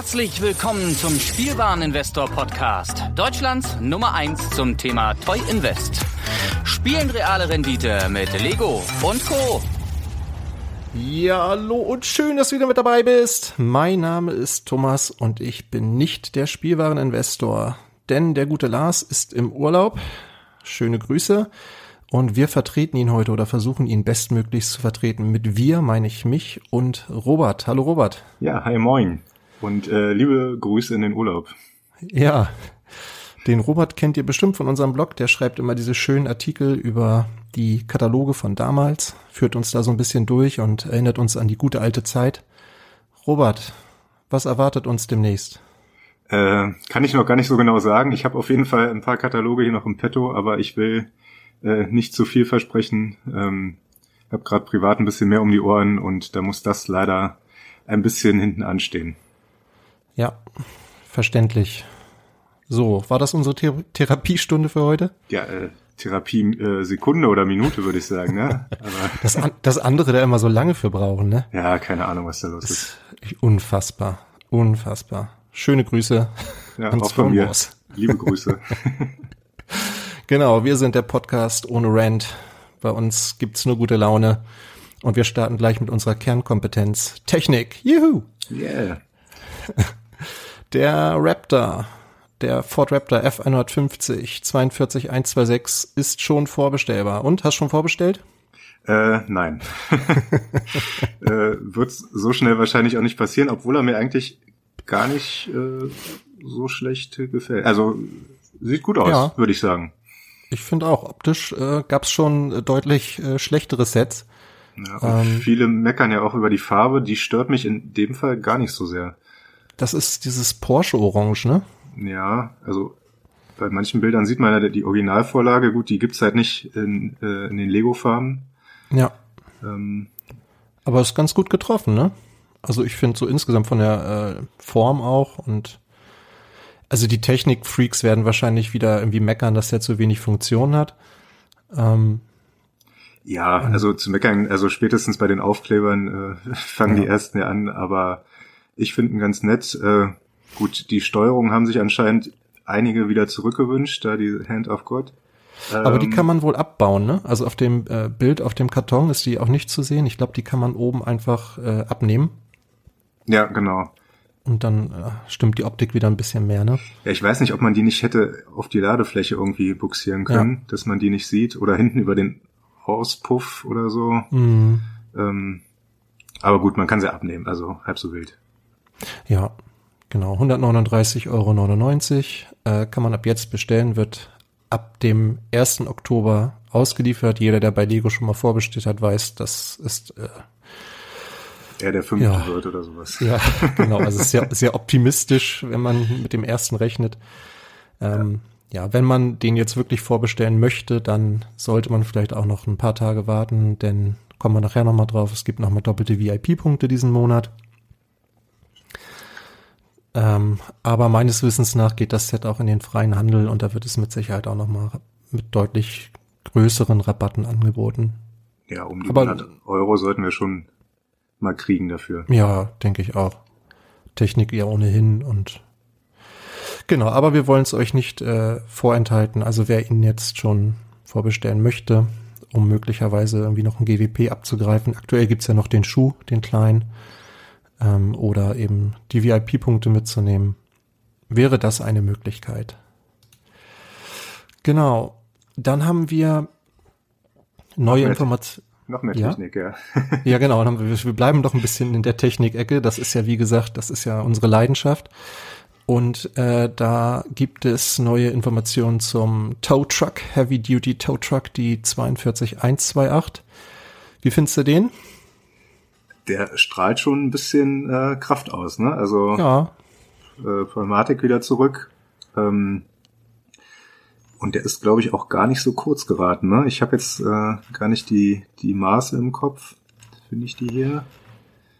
Herzlich willkommen zum Spielwareninvestor Podcast, Deutschlands Nummer 1 zum Thema Toy Invest. Spielen reale Rendite mit Lego und Co. Ja, hallo und schön, dass du wieder mit dabei bist. Mein Name ist Thomas und ich bin nicht der Spielwareninvestor, denn der gute Lars ist im Urlaub. Schöne Grüße. Und wir vertreten ihn heute oder versuchen ihn bestmöglichst zu vertreten. Mit wir meine ich mich und Robert. Hallo Robert. Ja, hi moin. Und äh, liebe Grüße in den Urlaub. Ja, den Robert kennt ihr bestimmt von unserem Blog. Der schreibt immer diese schönen Artikel über die Kataloge von damals, führt uns da so ein bisschen durch und erinnert uns an die gute alte Zeit. Robert, was erwartet uns demnächst? Äh, kann ich noch gar nicht so genau sagen. Ich habe auf jeden Fall ein paar Kataloge hier noch im Petto, aber ich will äh, nicht zu viel versprechen. Ähm, habe gerade privat ein bisschen mehr um die Ohren und da muss das leider ein bisschen hinten anstehen. Ja, verständlich. So, war das unsere Thera Therapiestunde für heute? Ja, äh, Therapie äh, Sekunde oder Minute, würde ich sagen, ne? Aber das, an, das andere da immer so lange für brauchen, ne? Ja, keine Ahnung, was da los ist. ist unfassbar, unfassbar. Schöne Grüße ja, auch von mir. Liebe Grüße. Genau, wir sind der Podcast ohne Rant. Bei uns gibt's nur gute Laune. Und wir starten gleich mit unserer Kernkompetenz. Technik. Juhu! Yeah. Der Raptor, der Ford Raptor F150 42126 ist schon vorbestellbar. Und, hast schon vorbestellt? Äh, nein. äh, wird so schnell wahrscheinlich auch nicht passieren, obwohl er mir eigentlich gar nicht äh, so schlecht gefällt. Also sieht gut aus, ja. würde ich sagen. Ich finde auch, optisch äh, gab es schon äh, deutlich äh, schlechtere Sets. Ja, ähm, viele meckern ja auch über die Farbe, die stört mich in dem Fall gar nicht so sehr. Das ist dieses Porsche-Orange, ne? Ja, also bei manchen Bildern sieht man ja die Originalvorlage, gut, die gibt's halt nicht in, äh, in den Lego-Farben. Ja. Ähm, Aber ist ganz gut getroffen, ne? Also ich finde so insgesamt von der äh, Form auch und also die Technik-Freaks werden wahrscheinlich wieder irgendwie meckern, dass der zu wenig Funktion hat. Ähm, ja, also zu meckern, also spätestens bei den Aufklebern äh, fangen ja. die ersten ja an, aber ich finde ihn ganz nett. Äh, gut, die Steuerung haben sich anscheinend einige wieder zurückgewünscht, da die Hand of God. Aber die ähm, kann man wohl abbauen, ne? Also auf dem äh, Bild, auf dem Karton ist die auch nicht zu sehen. Ich glaube, die kann man oben einfach äh, abnehmen. Ja, genau. Und dann äh, stimmt die Optik wieder ein bisschen mehr, ne? Ja, ich weiß nicht, ob man die nicht hätte auf die Ladefläche irgendwie buxieren können, ja. dass man die nicht sieht. Oder hinten über den Auspuff oder so. Mhm. Ähm, aber gut, man kann sie abnehmen, also halb so wild. Ja, genau. 139,99 Euro äh, kann man ab jetzt bestellen, wird ab dem 1. Oktober ausgeliefert. Jeder, der bei Lego schon mal vorbestellt hat, weiß, das ist äh, er der fünfte ja. wird oder sowas. Ja, genau. Also sehr, sehr optimistisch, wenn man mit dem ersten rechnet. Ähm, ja. ja, wenn man den jetzt wirklich vorbestellen möchte, dann sollte man vielleicht auch noch ein paar Tage warten, denn kommen wir nachher nochmal drauf. Es gibt nochmal doppelte VIP-Punkte diesen Monat. Ähm, aber meines Wissens nach geht das Set auch in den freien Handel und da wird es mit Sicherheit auch nochmal mit deutlich größeren Rabatten angeboten. Ja, um die aber, 100 Euro sollten wir schon mal kriegen dafür. Ja, denke ich auch. Technik ja ohnehin und genau, aber wir wollen es euch nicht äh, vorenthalten. Also wer ihn jetzt schon vorbestellen möchte, um möglicherweise irgendwie noch ein GWP abzugreifen. Aktuell gibt's ja noch den Schuh, den kleinen, ähm, oder eben die VIP-Punkte mitzunehmen. Wäre das eine Möglichkeit? Genau. Dann haben wir neue Informationen. Noch mehr Technik, ja. Ja, genau. Wir bleiben doch ein bisschen in der Technikecke. Das ist ja, wie gesagt, das ist ja unsere Leidenschaft. Und äh, da gibt es neue Informationen zum Tow Truck, Heavy Duty Tow Truck, die 42128. Wie findest du den? Der strahlt schon ein bisschen äh, Kraft aus, ne? Also ja. äh, Pneumatik wieder zurück. Ähm, und der ist, glaube ich, auch gar nicht so kurz geraten. Ne? Ich habe jetzt äh, gar nicht die, die Maße im Kopf. Finde ich die hier?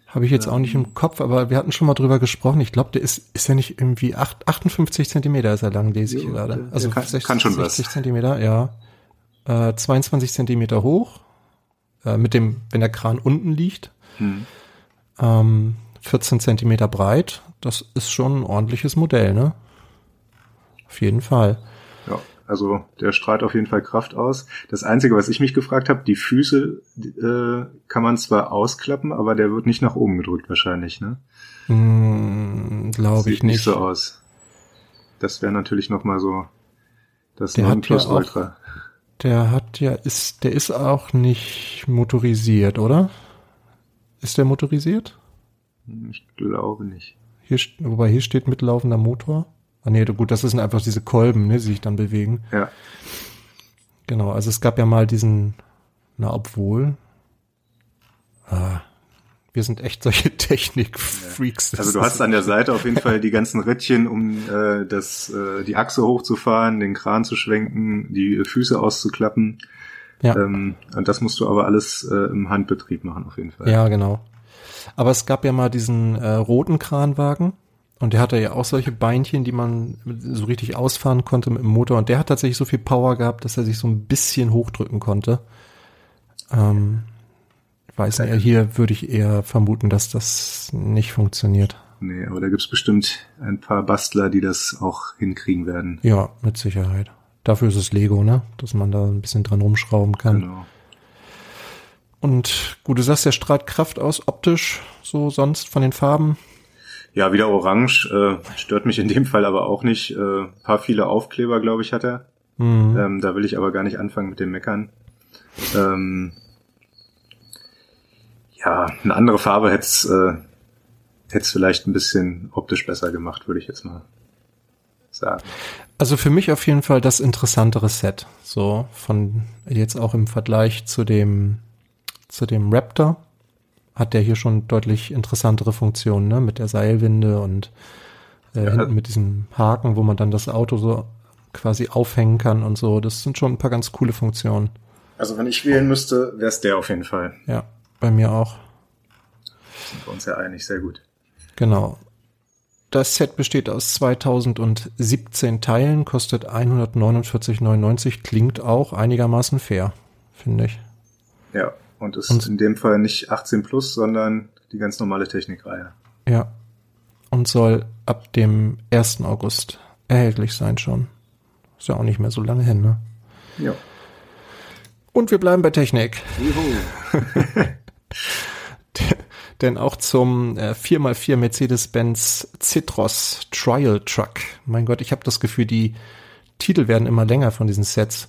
Habe ich jetzt ähm, auch nicht im Kopf, aber wir hatten schon mal drüber gesprochen. Ich glaube, der ist, ist ja nicht irgendwie acht, 58 Zentimeter ist er lang, lese ich gerade. Also kann, 60, kann schon 60 was. Zentimeter, ja. Äh, 22 Zentimeter hoch, äh, mit dem, wenn der Kran unten liegt. Hm. Ähm, 14 Zentimeter breit. Das ist schon ein ordentliches Modell, ne? Auf jeden Fall. Ja, also der strahlt auf jeden Fall Kraft aus. Das Einzige, was ich mich gefragt habe, die Füße äh, kann man zwar ausklappen, aber der wird nicht nach oben gedrückt wahrscheinlich, ne? Mm, Glaube ich nicht. nicht so aus. Das wäre natürlich noch mal so das der Nonplusultra. Ja der hat ja, ist, der ist auch nicht motorisiert, oder? Ist der motorisiert? Ich glaube nicht. Hier, wobei hier steht mitlaufender Motor. Ah nee, gut, das sind einfach diese Kolben, ne, die sich dann bewegen. Ja. Genau, also es gab ja mal diesen, na obwohl, ah, wir sind echt solche Technik-Freaks. Also du hast an der Seite auf jeden Fall die ganzen Rädchen, um äh, das, äh, die Achse hochzufahren, den Kran zu schwenken, die Füße auszuklappen. Ja. Ähm, und das musst du aber alles äh, im Handbetrieb machen, auf jeden Fall. Ja, genau. Aber es gab ja mal diesen äh, roten Kranwagen und der hatte ja auch solche Beinchen, die man so richtig ausfahren konnte mit dem Motor. Und der hat tatsächlich so viel Power gehabt, dass er sich so ein bisschen hochdrücken konnte. Ähm, weiß nicht, hier würde ich eher vermuten, dass das nicht funktioniert. Nee, aber da gibt's bestimmt ein paar Bastler, die das auch hinkriegen werden. Ja, mit Sicherheit. Dafür ist es Lego, ne? Dass man da ein bisschen dran rumschrauben kann. Genau. Und gut, du sagst, der strahlt Kraft aus, optisch, so sonst von den Farben. Ja, wieder orange, äh, stört mich in dem Fall aber auch nicht. Äh, paar viele Aufkleber, glaube ich, hat er. Mhm. Ähm, da will ich aber gar nicht anfangen mit dem Meckern. Ähm, ja, eine andere Farbe hätte es äh, hätt's vielleicht ein bisschen optisch besser gemacht, würde ich jetzt mal sagen. Also für mich auf jeden Fall das interessantere Set. So von jetzt auch im Vergleich zu dem zu dem Raptor hat der hier schon deutlich interessantere Funktionen, ne? Mit der Seilwinde und äh, ja. hinten mit diesem Haken, wo man dann das Auto so quasi aufhängen kann und so. Das sind schon ein paar ganz coole Funktionen. Also wenn ich wählen müsste, wäre es der auf jeden Fall. Ja, bei mir auch. Sind wir uns ja einig, sehr gut. Genau. Das Set besteht aus 2017 Teilen, kostet 149,99, klingt auch einigermaßen fair, finde ich. Ja, und ist und, in dem Fall nicht 18 plus, sondern die ganz normale Technikreihe. Ja. Und soll ab dem 1. August erhältlich sein schon. Ist ja auch nicht mehr so lange hin, ne? Ja. Und wir bleiben bei Technik. Juhu. Denn auch zum äh, 4x4 Mercedes-Benz Citros Trial Truck. Mein Gott, ich habe das Gefühl, die Titel werden immer länger von diesen Sets.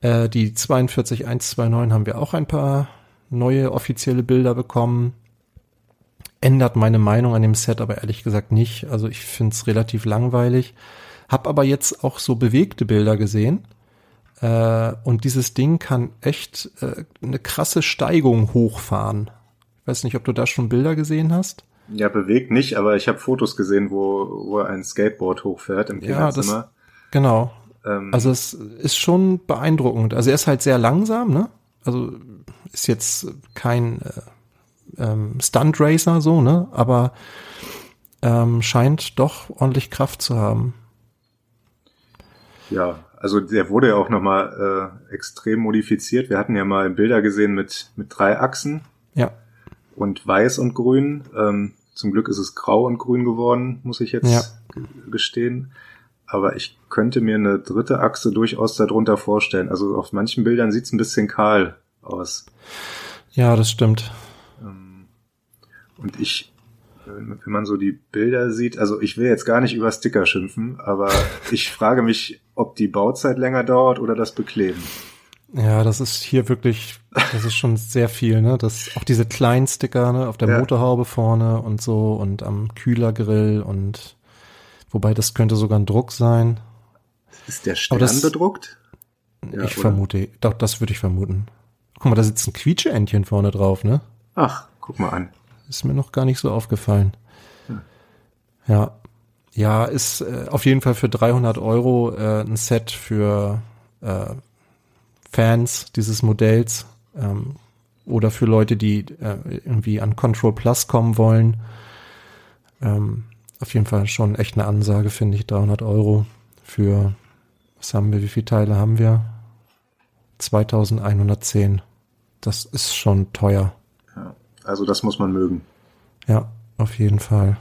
Äh, die 42129 haben wir auch ein paar neue offizielle Bilder bekommen. Ändert meine Meinung an dem Set aber ehrlich gesagt nicht. Also ich finde es relativ langweilig. Hab aber jetzt auch so bewegte Bilder gesehen. Äh, und dieses Ding kann echt äh, eine krasse Steigung hochfahren. Weiß nicht, ob du da schon Bilder gesehen hast. Ja, bewegt nicht, aber ich habe Fotos gesehen, wo, wo er ein Skateboard hochfährt im Kinderzimmer. Ja, das, genau. Ähm, also es ist schon beeindruckend. Also er ist halt sehr langsam, ne? Also ist jetzt kein äh, ähm, Stunt Racer so, ne? Aber ähm, scheint doch ordentlich Kraft zu haben. Ja, also der wurde ja auch nochmal äh, extrem modifiziert. Wir hatten ja mal Bilder gesehen mit, mit drei Achsen. Ja. Und weiß und grün. Ähm, zum Glück ist es grau und grün geworden, muss ich jetzt ja. gestehen aber ich könnte mir eine dritte Achse durchaus darunter vorstellen. Also auf manchen Bildern sieht es ein bisschen kahl aus. Ja, das stimmt. Ähm, und ich, wenn man so die Bilder sieht, also ich will jetzt gar nicht über Sticker schimpfen, aber ich frage mich, ob die Bauzeit länger dauert oder das Bekleben. Ja, das ist hier wirklich, das ist schon sehr viel, ne? Das, auch diese kleinen Sticker, ne, auf der ja. Motorhaube vorne und so und am Kühlergrill und Wobei das könnte sogar ein Druck sein. Ist der Stern das, bedruckt? Ja, ich oder? vermute, doch, das würde ich vermuten. Guck mal, da sitzt ein Quietscheentchen vorne drauf, ne? Ach, guck mal an. Ist mir noch gar nicht so aufgefallen. Hm. Ja. Ja, ist äh, auf jeden Fall für 300 Euro äh, ein Set für äh, Fans dieses Modells ähm, oder für Leute, die äh, irgendwie an Control Plus kommen wollen. Ähm, auf jeden Fall schon echt eine Ansage, finde ich. 300 Euro für, was haben wir, wie viele Teile haben wir? 2110. Das ist schon teuer. Ja, also das muss man mögen. Ja. auf jeden Fall.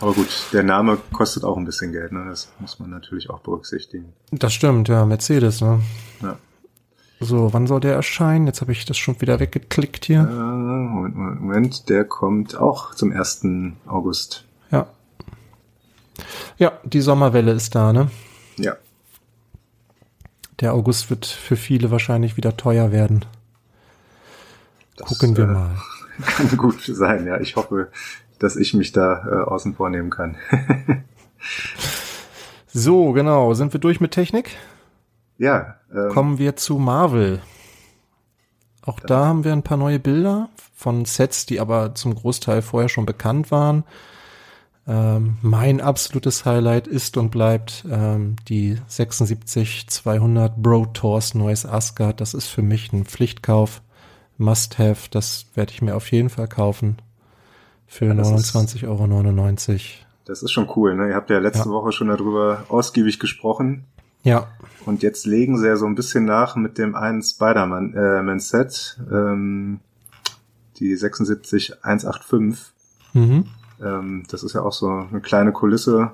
Aber gut, der Name kostet auch ein bisschen Geld, ne? Das muss man natürlich auch berücksichtigen. Das stimmt, ja, Mercedes, ne? Ja. So, wann soll der erscheinen? Jetzt habe ich das schon wieder weggeklickt hier. Äh, Moment, Moment, der kommt auch zum 1. August. Ja. Ja, die Sommerwelle ist da, ne? Ja. Der August wird für viele wahrscheinlich wieder teuer werden. Das, Gucken wir äh, mal. Kann gut sein, ja. Ich hoffe, dass ich mich da äh, außen vornehmen kann. so, genau. Sind wir durch mit Technik? Ja. Ähm, Kommen wir zu Marvel. Auch da haben wir ein paar neue Bilder von Sets, die aber zum Großteil vorher schon bekannt waren. Ähm, mein absolutes Highlight ist und bleibt ähm, die 76-200 Bro Tours neues Asgard. Das ist für mich ein Pflichtkauf, Must-Have. Das werde ich mir auf jeden Fall kaufen für ja, 29,99 Euro. Das ist schon cool. Ne? Ihr habt ja letzte ja. Woche schon darüber ausgiebig gesprochen. Ja. Und jetzt legen sie ja so ein bisschen nach mit dem einen Spider-Man-Set, äh, ähm, die 76185. Mhm. Ähm, das ist ja auch so eine kleine Kulisse.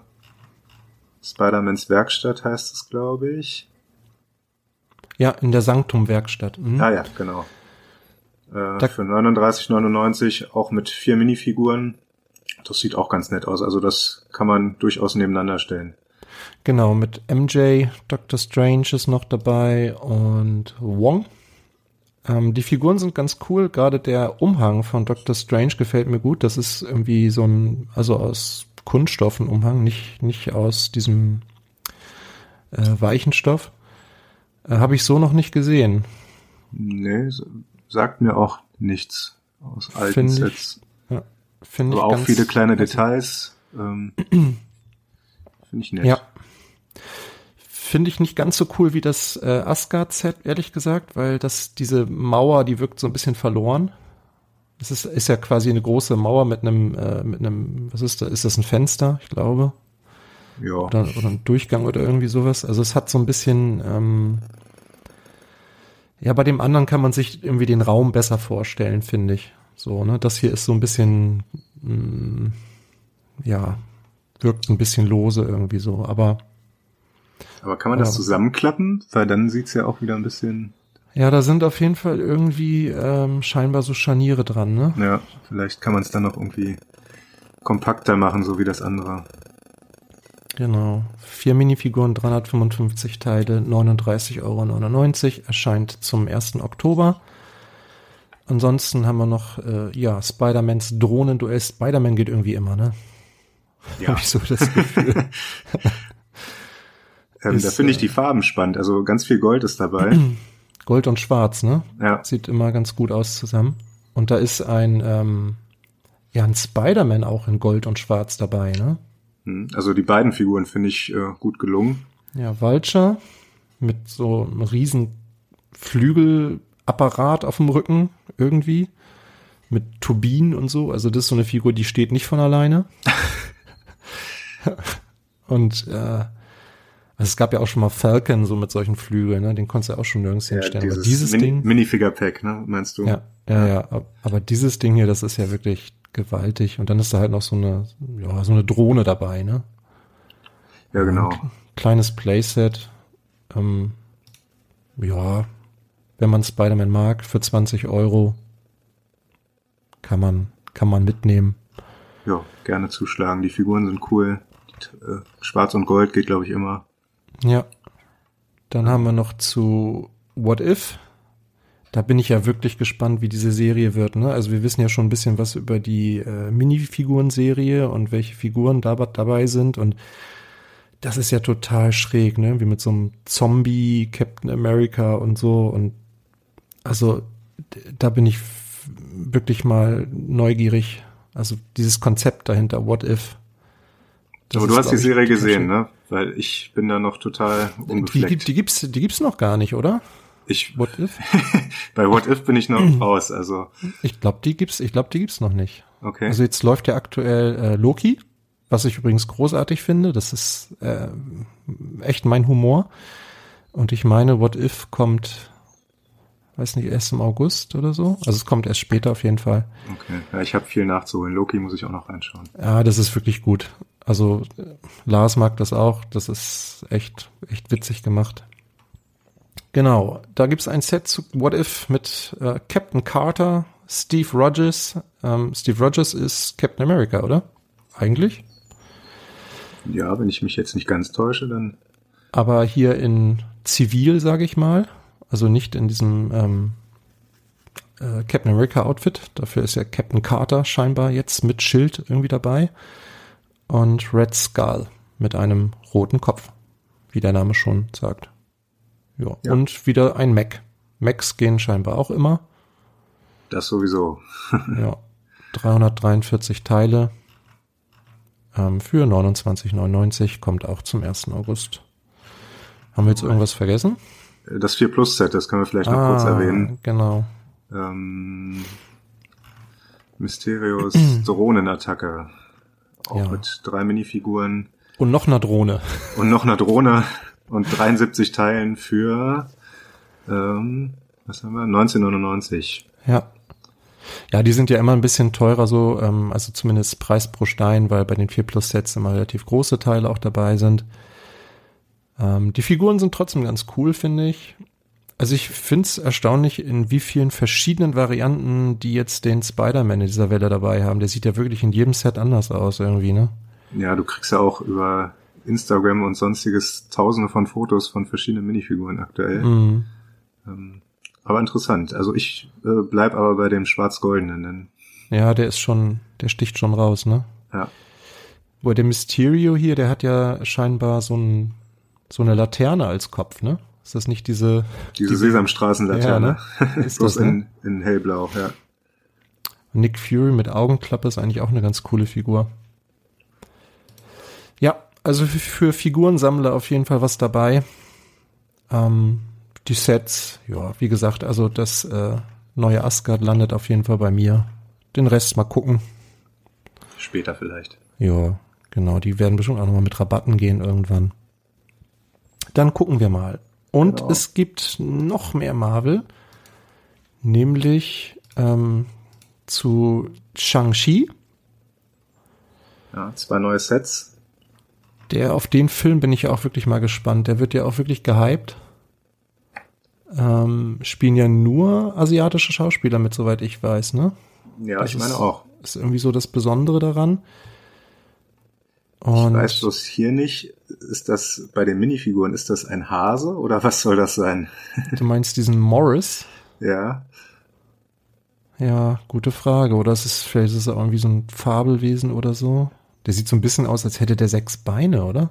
Spider-Mans Werkstatt heißt es, glaube ich. Ja, in der Sanktum-Werkstatt. Mhm. Ah ja, genau. Äh, für 39,99 auch mit vier Minifiguren. Das sieht auch ganz nett aus. Also das kann man durchaus nebeneinander stellen. Genau, mit MJ, Doctor Strange ist noch dabei und Wong. Ähm, die Figuren sind ganz cool, gerade der Umhang von Doctor Strange gefällt mir gut. Das ist irgendwie so ein, also aus Kunststoff ein Umhang, nicht, nicht aus diesem äh, weichen Stoff. Äh, Habe ich so noch nicht gesehen. Nee, sagt mir auch nichts aus alten find Sets. Ich, ja, finde ich auch viele kleine Details. Ähm, finde ich nett. Ja, Finde ich nicht ganz so cool wie das äh, Asgard-Set, ehrlich gesagt, weil das, diese Mauer, die wirkt so ein bisschen verloren. Es ist, ist ja quasi eine große Mauer mit einem, äh, mit einem, was ist da? Ist das ein Fenster, ich glaube? Ja. Oder, oder ein Durchgang oder irgendwie sowas. Also es hat so ein bisschen, ähm, ja, bei dem anderen kann man sich irgendwie den Raum besser vorstellen, finde ich. So, ne? Das hier ist so ein bisschen, mh, mm, ja, wirkt ein bisschen lose irgendwie so, aber aber kann man das zusammenklappen? Weil dann sieht's ja auch wieder ein bisschen. Ja, da sind auf jeden Fall irgendwie ähm, scheinbar so Scharniere dran, ne? Ja, vielleicht kann man es dann noch irgendwie kompakter machen, so wie das andere. Genau. Vier Minifiguren, 355 Teile, 39,99 Euro. Erscheint zum 1. Oktober. Ansonsten haben wir noch, äh, ja, Spider-Mans Drohnenduell. Spider-Man geht irgendwie immer, ne? Ja. Habe ich so das Gefühl. Ähm, ist, da finde ich die Farben spannend. Also ganz viel Gold ist dabei. Gold und Schwarz, ne? Ja. Sieht immer ganz gut aus zusammen. Und da ist ein, ähm, ja, ein Spider-Man auch in Gold und Schwarz dabei, ne? Hm, also die beiden Figuren finde ich äh, gut gelungen. Ja, Vulture mit so einem riesen Flügelapparat auf dem Rücken irgendwie. Mit Turbinen und so. Also das ist so eine Figur, die steht nicht von alleine. und äh, also es gab ja auch schon mal Falcon so mit solchen Flügeln, ne? Den konntest du auch schon nirgends ja, hinstellen. aber dieses Mini Ding. Minifigure Pack, ne? Meinst du? Ja, ja, ja. Aber dieses Ding hier, das ist ja wirklich gewaltig. Und dann ist da halt noch so eine, ja, so eine Drohne dabei, ne? Ja, genau. Ein kleines Playset. Ähm, ja, wenn man Spider-Man mag, für 20 Euro kann man, kann man mitnehmen. Ja, gerne zuschlagen. Die Figuren sind cool. Äh, Schwarz und Gold geht, glaube ich, immer. Ja. Dann haben wir noch zu What If. Da bin ich ja wirklich gespannt, wie diese Serie wird. Ne? Also wir wissen ja schon ein bisschen was über die äh, Minifiguren-Serie und welche Figuren da, dabei sind. Und das ist ja total schräg, ne? Wie mit so einem Zombie Captain America und so. Und also da bin ich wirklich mal neugierig. Also dieses Konzept dahinter, What If. Das Aber du hast die Serie gesehen, ne? Weil ich bin da noch total unbefleckt. Die, die, die gibt's, die gibt's noch gar nicht, oder? Ich, What If? bei What If bin ich noch raus, also. Ich glaube, die gibt's, ich glaube, die gibt's noch nicht. Okay. Also jetzt läuft ja aktuell äh, Loki, was ich übrigens großartig finde. Das ist äh, echt mein Humor. Und ich meine, What If kommt Weiß nicht, erst im August oder so. Also es kommt erst später auf jeden Fall. Okay, ja, ich habe viel nachzuholen. Loki muss ich auch noch reinschauen. Ja, das ist wirklich gut. Also Lars mag das auch. Das ist echt, echt witzig gemacht. Genau, da gibt's ein Set zu What If mit äh, Captain Carter, Steve Rogers. Ähm, Steve Rogers ist Captain America, oder? Eigentlich? Ja, wenn ich mich jetzt nicht ganz täusche, dann. Aber hier in Zivil, sage ich mal. Also nicht in diesem ähm, äh, Captain America Outfit. Dafür ist ja Captain Carter scheinbar jetzt mit Schild irgendwie dabei. Und Red Skull mit einem roten Kopf, wie der Name schon sagt. Ja. ja. Und wieder ein Mac. Macs gehen scheinbar auch immer. Das sowieso. ja. 343 Teile ähm, für 29,99 kommt auch zum 1. August. Haben wir jetzt irgendwas vergessen? Das 4 Plus Set, das können wir vielleicht noch ah, kurz erwähnen. Genau. Ähm, Mysterios Drohnenattacke. Auch ja. mit drei Minifiguren. Und noch einer Drohne. Und noch einer Drohne und 73 Teilen für ähm, was haben wir? 1999. Ja. Ja, die sind ja immer ein bisschen teurer so, ähm, also zumindest Preis pro Stein, weil bei den 4 Plus Sets immer relativ große Teile auch dabei sind. Ähm, die Figuren sind trotzdem ganz cool, finde ich. Also ich finde es erstaunlich, in wie vielen verschiedenen Varianten die jetzt den Spider-Man in dieser Welle dabei haben. Der sieht ja wirklich in jedem Set anders aus irgendwie, ne? Ja, du kriegst ja auch über Instagram und sonstiges tausende von Fotos von verschiedenen Minifiguren aktuell. Mhm. Ähm, aber interessant. Also ich äh, bleib aber bei dem schwarz-goldenen. Ja, der ist schon, der sticht schon raus, ne? Ja. Wo der Mysterio hier, der hat ja scheinbar so, ein, so eine Laterne als Kopf, ne? Ist das nicht diese... Diese, diese Sesamstraßenlaterne. Ja, ne? Ist Bloß das, ne? in, in hellblau, ja. Nick Fury mit Augenklappe ist eigentlich auch eine ganz coole Figur. Ja, also für, für Figurensammler auf jeden Fall was dabei. Ähm, die Sets, ja, wie gesagt, also das äh, neue Asgard landet auf jeden Fall bei mir. Den Rest mal gucken. Später vielleicht. Ja, genau. Die werden bestimmt auch nochmal mit Rabatten gehen irgendwann. Dann gucken wir mal. Und genau. es gibt noch mehr Marvel, nämlich ähm, zu Shang-Chi. Ja, zwei neue Sets. Der auf den Film bin ich ja auch wirklich mal gespannt. Der wird ja auch wirklich gehypt. Ähm, spielen ja nur asiatische Schauspieler mit, soweit ich weiß, ne? Ja, das ich meine ist, auch. Ist irgendwie so das Besondere daran. Und ich weiß bloß hier nicht, ist das bei den Minifiguren, ist das ein Hase oder was soll das sein? Du meinst diesen Morris? ja. Ja, gute Frage. Oder ist es vielleicht ist es irgendwie so ein Fabelwesen oder so? Der sieht so ein bisschen aus, als hätte der sechs Beine, oder?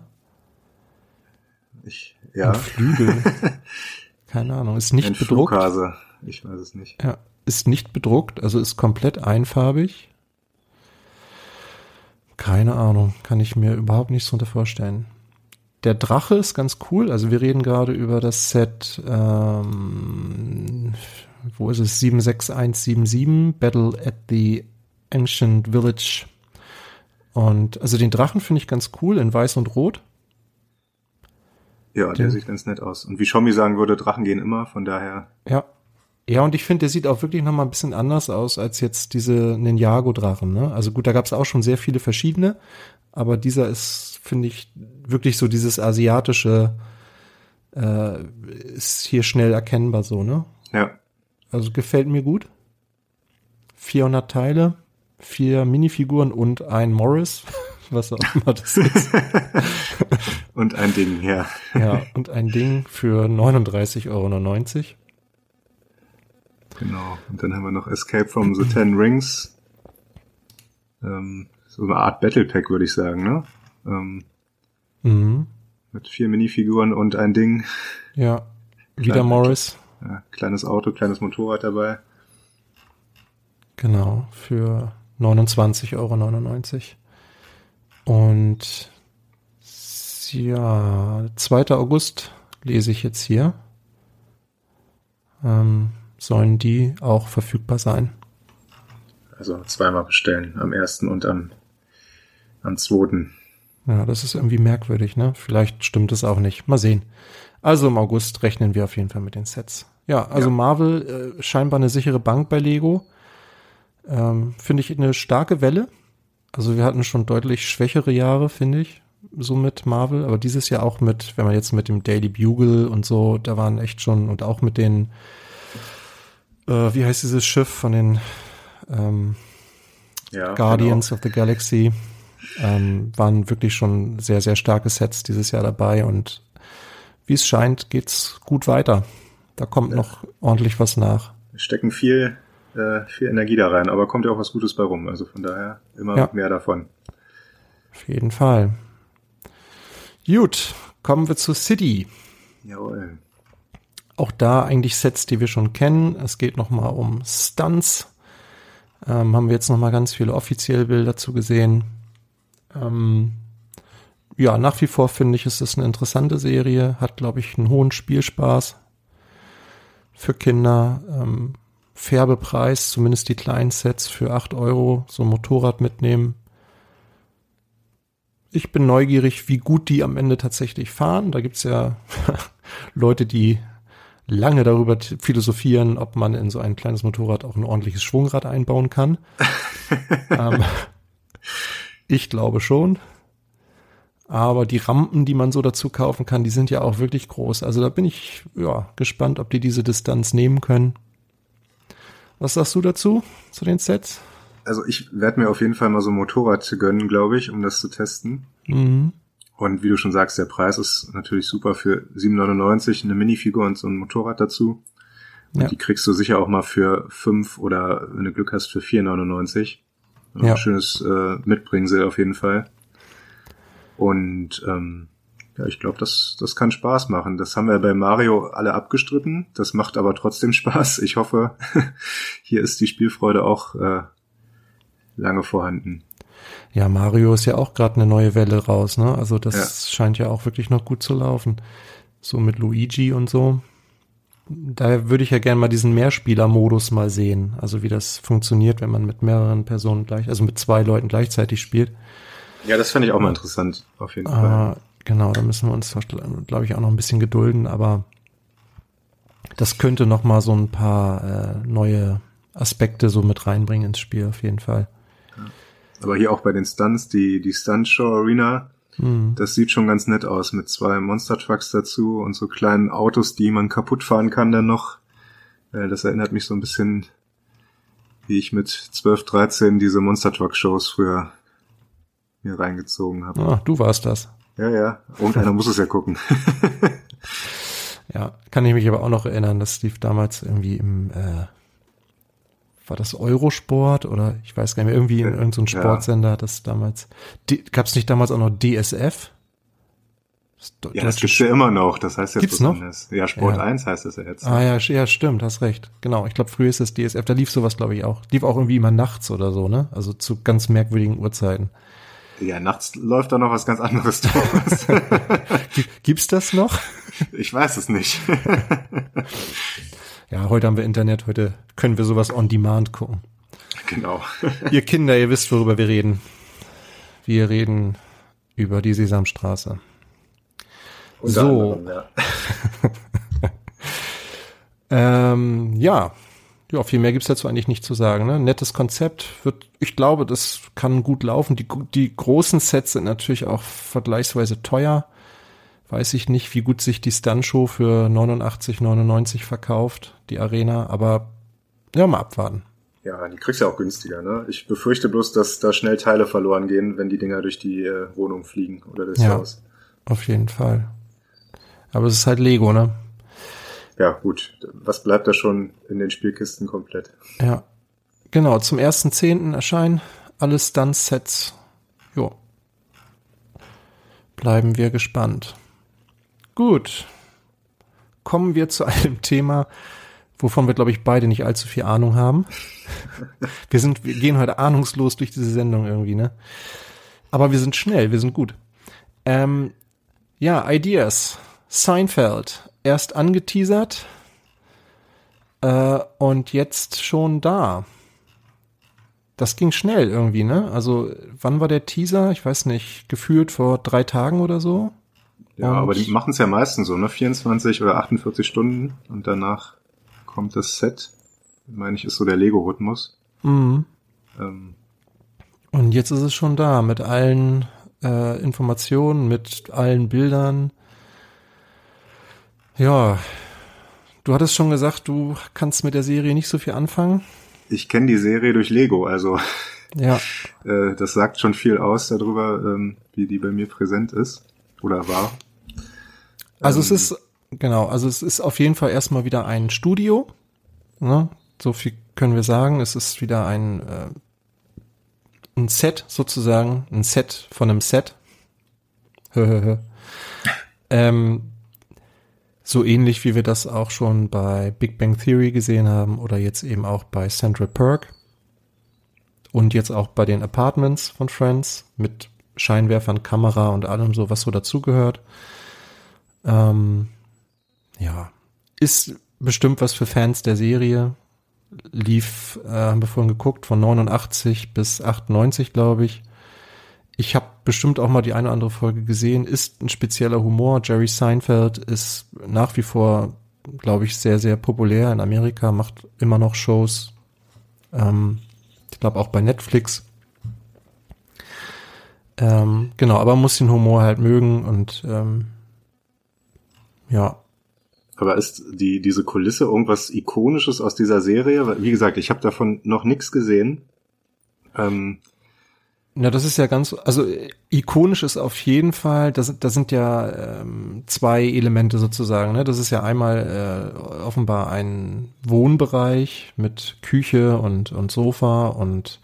Ich, ja. Und Flügel. Keine Ahnung. Ist nicht Ein bedruckt. Flughase. Ich weiß es nicht. Ja, ist nicht bedruckt, also ist komplett einfarbig. Keine Ahnung, kann ich mir überhaupt nichts drunter vorstellen. Der Drache ist ganz cool. Also wir reden gerade über das Set, ähm, wo ist es? 76177, Battle at the Ancient Village. Und also den Drachen finde ich ganz cool in weiß und rot. Ja, der sieht ganz nett aus. Und wie Schommi sagen würde, Drachen gehen immer, von daher. Ja. Ja, und ich finde, der sieht auch wirklich noch mal ein bisschen anders aus als jetzt diese Ninjago-Drachen. Ne? Also gut, da gab es auch schon sehr viele verschiedene, aber dieser ist, finde ich, wirklich so dieses asiatische, äh, ist hier schnell erkennbar so, ne? Ja. Also gefällt mir gut. 400 Teile, vier Minifiguren und ein Morris, was auch immer das ist. und ein Ding, ja. Ja, und ein Ding für 39,90 Euro. Genau. Und dann haben wir noch Escape from the Ten Rings. Ähm, so eine Art Battle Pack, würde ich sagen, ne? Ähm, mhm. Mit vier Minifiguren und ein Ding. Ja. Wieder Klein, Morris. Ja, kleines Auto, kleines Motorrad dabei. Genau, für 29,99 Euro. Und ja, 2. August lese ich jetzt hier. Ähm, sollen die auch verfügbar sein. Also zweimal bestellen, am ersten und am, am zweiten. Ja, das ist irgendwie merkwürdig, ne? Vielleicht stimmt es auch nicht. Mal sehen. Also im August rechnen wir auf jeden Fall mit den Sets. Ja, also ja. Marvel äh, scheinbar eine sichere Bank bei Lego. Ähm, finde ich eine starke Welle. Also wir hatten schon deutlich schwächere Jahre, finde ich, so mit Marvel. Aber dieses Jahr auch mit, wenn man jetzt mit dem Daily Bugle und so, da waren echt schon und auch mit den, äh, wie heißt dieses Schiff von den ähm, ja, Guardians genau. of the Galaxy, ähm, waren wirklich schon sehr, sehr starke Sets dieses Jahr dabei und wie es scheint, geht's gut weiter. Da kommt ja. noch ordentlich was nach. Wir stecken viel, äh, viel Energie da rein, aber kommt ja auch was Gutes bei rum. Also von daher immer ja. mehr davon. Auf jeden Fall. Gut, kommen wir zu City. Jawohl. Auch da eigentlich Sets, die wir schon kennen. Es geht nochmal um Stunts. Ähm, haben wir jetzt nochmal ganz viele offizielle Bilder zu gesehen. Ähm, ja, nach wie vor finde ich, es ist eine interessante Serie, hat, glaube ich, einen hohen Spielspaß für Kinder. Ähm, Färbepreis, zumindest die kleinen Sets für acht Euro, so ein Motorrad mitnehmen. Ich bin neugierig, wie gut die am Ende tatsächlich fahren. Da gibt's ja Leute, die lange darüber philosophieren, ob man in so ein kleines Motorrad auch ein ordentliches Schwungrad einbauen kann. ähm, ich glaube schon. Aber die Rampen, die man so dazu kaufen kann, die sind ja auch wirklich groß. Also da bin ich ja gespannt, ob die diese Distanz nehmen können. Was sagst du dazu, zu den Sets? Also ich werde mir auf jeden Fall mal so ein Motorrad gönnen, glaube ich, um das zu testen. Mhm. Und wie du schon sagst, der Preis ist natürlich super für 7,99 eine Minifigur und so ein Motorrad dazu. Und ja. die kriegst du sicher auch mal für 5 oder wenn du Glück hast für 4,99. Ja. Ein schönes äh, Mitbringsel auf jeden Fall. Und ähm, ja, ich glaube, das, das kann Spaß machen. Das haben wir bei Mario alle abgestritten. Das macht aber trotzdem Spaß. Ich hoffe, hier ist die Spielfreude auch äh, lange vorhanden. Ja, Mario ist ja auch gerade eine neue Welle raus, ne? Also das ja. scheint ja auch wirklich noch gut zu laufen. So mit Luigi und so. Da würde ich ja gerne mal diesen Mehrspieler-Modus mal sehen. Also wie das funktioniert, wenn man mit mehreren Personen gleich, also mit zwei Leuten gleichzeitig spielt. Ja, das fände ich auch mal interessant, auf jeden Fall. Äh, genau, da müssen wir uns, glaube ich, auch noch ein bisschen gedulden, aber das könnte noch mal so ein paar äh, neue Aspekte so mit reinbringen ins Spiel, auf jeden Fall. Aber hier auch bei den Stunts, die, die Stunt Show Arena, mhm. das sieht schon ganz nett aus mit zwei Monster Trucks dazu und so kleinen Autos, die man kaputt fahren kann dann noch. Äh, das erinnert mich so ein bisschen, wie ich mit 12, 13 diese Monster Truck Shows früher mir reingezogen habe. Ah, du warst das. Ja, ja. Irgendeiner muss es ja gucken. ja, kann ich mich aber auch noch erinnern, dass Steve damals irgendwie im äh, war das Eurosport oder ich weiß gar nicht mehr, irgendwie in irgendeinem Sportsender hat das damals. Gab es nicht damals auch noch DSF? Das ja, das gibt's ja immer noch. Das heißt jetzt gibt's noch? Ja, Sport ja. 1 heißt es ja jetzt. Ah ja, ja, stimmt, hast recht. Genau, ich glaube, früher ist es DSF. Da lief sowas, glaube ich, auch. Lief auch irgendwie immer nachts oder so, ne? Also zu ganz merkwürdigen Uhrzeiten. Ja, nachts läuft da noch was ganz anderes Gibt's das noch? Ich weiß es nicht. ja, heute haben wir Internet, heute können wir sowas on demand gucken. Genau. ihr Kinder, ihr wisst, worüber wir reden. Wir reden über die Sesamstraße. Unter so. Anderem, ja. ähm, ja, ja, viel mehr gibt's dazu eigentlich nicht zu sagen. Ne? Nettes Konzept wird, ich glaube, das kann gut laufen. Die, die großen Sets sind natürlich auch vergleichsweise teuer. Weiß ich nicht, wie gut sich die Stun-Show für 89,99 verkauft, die Arena, aber ja, mal abwarten. Ja, die kriegst du ja auch günstiger, ne? Ich befürchte bloß, dass da schnell Teile verloren gehen, wenn die Dinger durch die äh, Wohnung fliegen oder das ja, Haus. Auf jeden Fall. Aber es ist halt Lego, ne? ja, gut, was bleibt da schon in den Spielkisten komplett? Ja, genau, zum ersten Zehnten erscheinen alle Stunt-Sets. Jo. Bleiben wir gespannt. Gut. Kommen wir zu einem Thema, wovon wir, glaube ich, beide nicht allzu viel Ahnung haben. wir sind, wir gehen heute ahnungslos durch diese Sendung irgendwie, ne? Aber wir sind schnell, wir sind gut. Ähm, ja, Ideas. Seinfeld erst angeteasert äh, und jetzt schon da. das ging schnell irgendwie, ne? Also wann war der Teaser? Ich weiß nicht, gefühlt vor drei Tagen oder so. Ja, und aber die machen es ja meistens so, ne? 24 oder 48 Stunden und danach kommt das Set. Meine ich, ist so der Lego-Rhythmus. Mhm. Ähm. Und jetzt ist es schon da, mit allen äh, Informationen, mit allen Bildern. Ja, du hattest schon gesagt, du kannst mit der Serie nicht so viel anfangen. Ich kenne die Serie durch Lego, also ja. äh, das sagt schon viel aus darüber, ähm, wie die bei mir präsent ist oder war. Also ähm, es ist, genau, also es ist auf jeden Fall erstmal wieder ein Studio. Ne? So viel können wir sagen. Es ist wieder ein, äh, ein Set sozusagen, ein Set von einem Set. ähm, so ähnlich wie wir das auch schon bei Big Bang Theory gesehen haben oder jetzt eben auch bei Central Perk und jetzt auch bei den Apartments von Friends mit Scheinwerfern, Kamera und allem so, was so dazugehört. Ähm, ja, ist bestimmt was für Fans der Serie. Lief, äh, haben wir vorhin geguckt, von 89 bis 98, glaube ich. Ich habe bestimmt auch mal die eine oder andere Folge gesehen. Ist ein spezieller Humor. Jerry Seinfeld ist nach wie vor, glaube ich, sehr, sehr populär in Amerika, macht immer noch Shows. Ähm, ich glaube auch bei Netflix. Ähm, genau, aber muss den Humor halt mögen und ähm, ja. Aber ist die diese Kulisse irgendwas Ikonisches aus dieser Serie? Wie gesagt, ich habe davon noch nichts gesehen. Ähm, ja, das ist ja ganz, also ikonisch ist auf jeden Fall, das, das sind ja ähm, zwei Elemente sozusagen. Ne? Das ist ja einmal äh, offenbar ein Wohnbereich mit Küche und, und Sofa und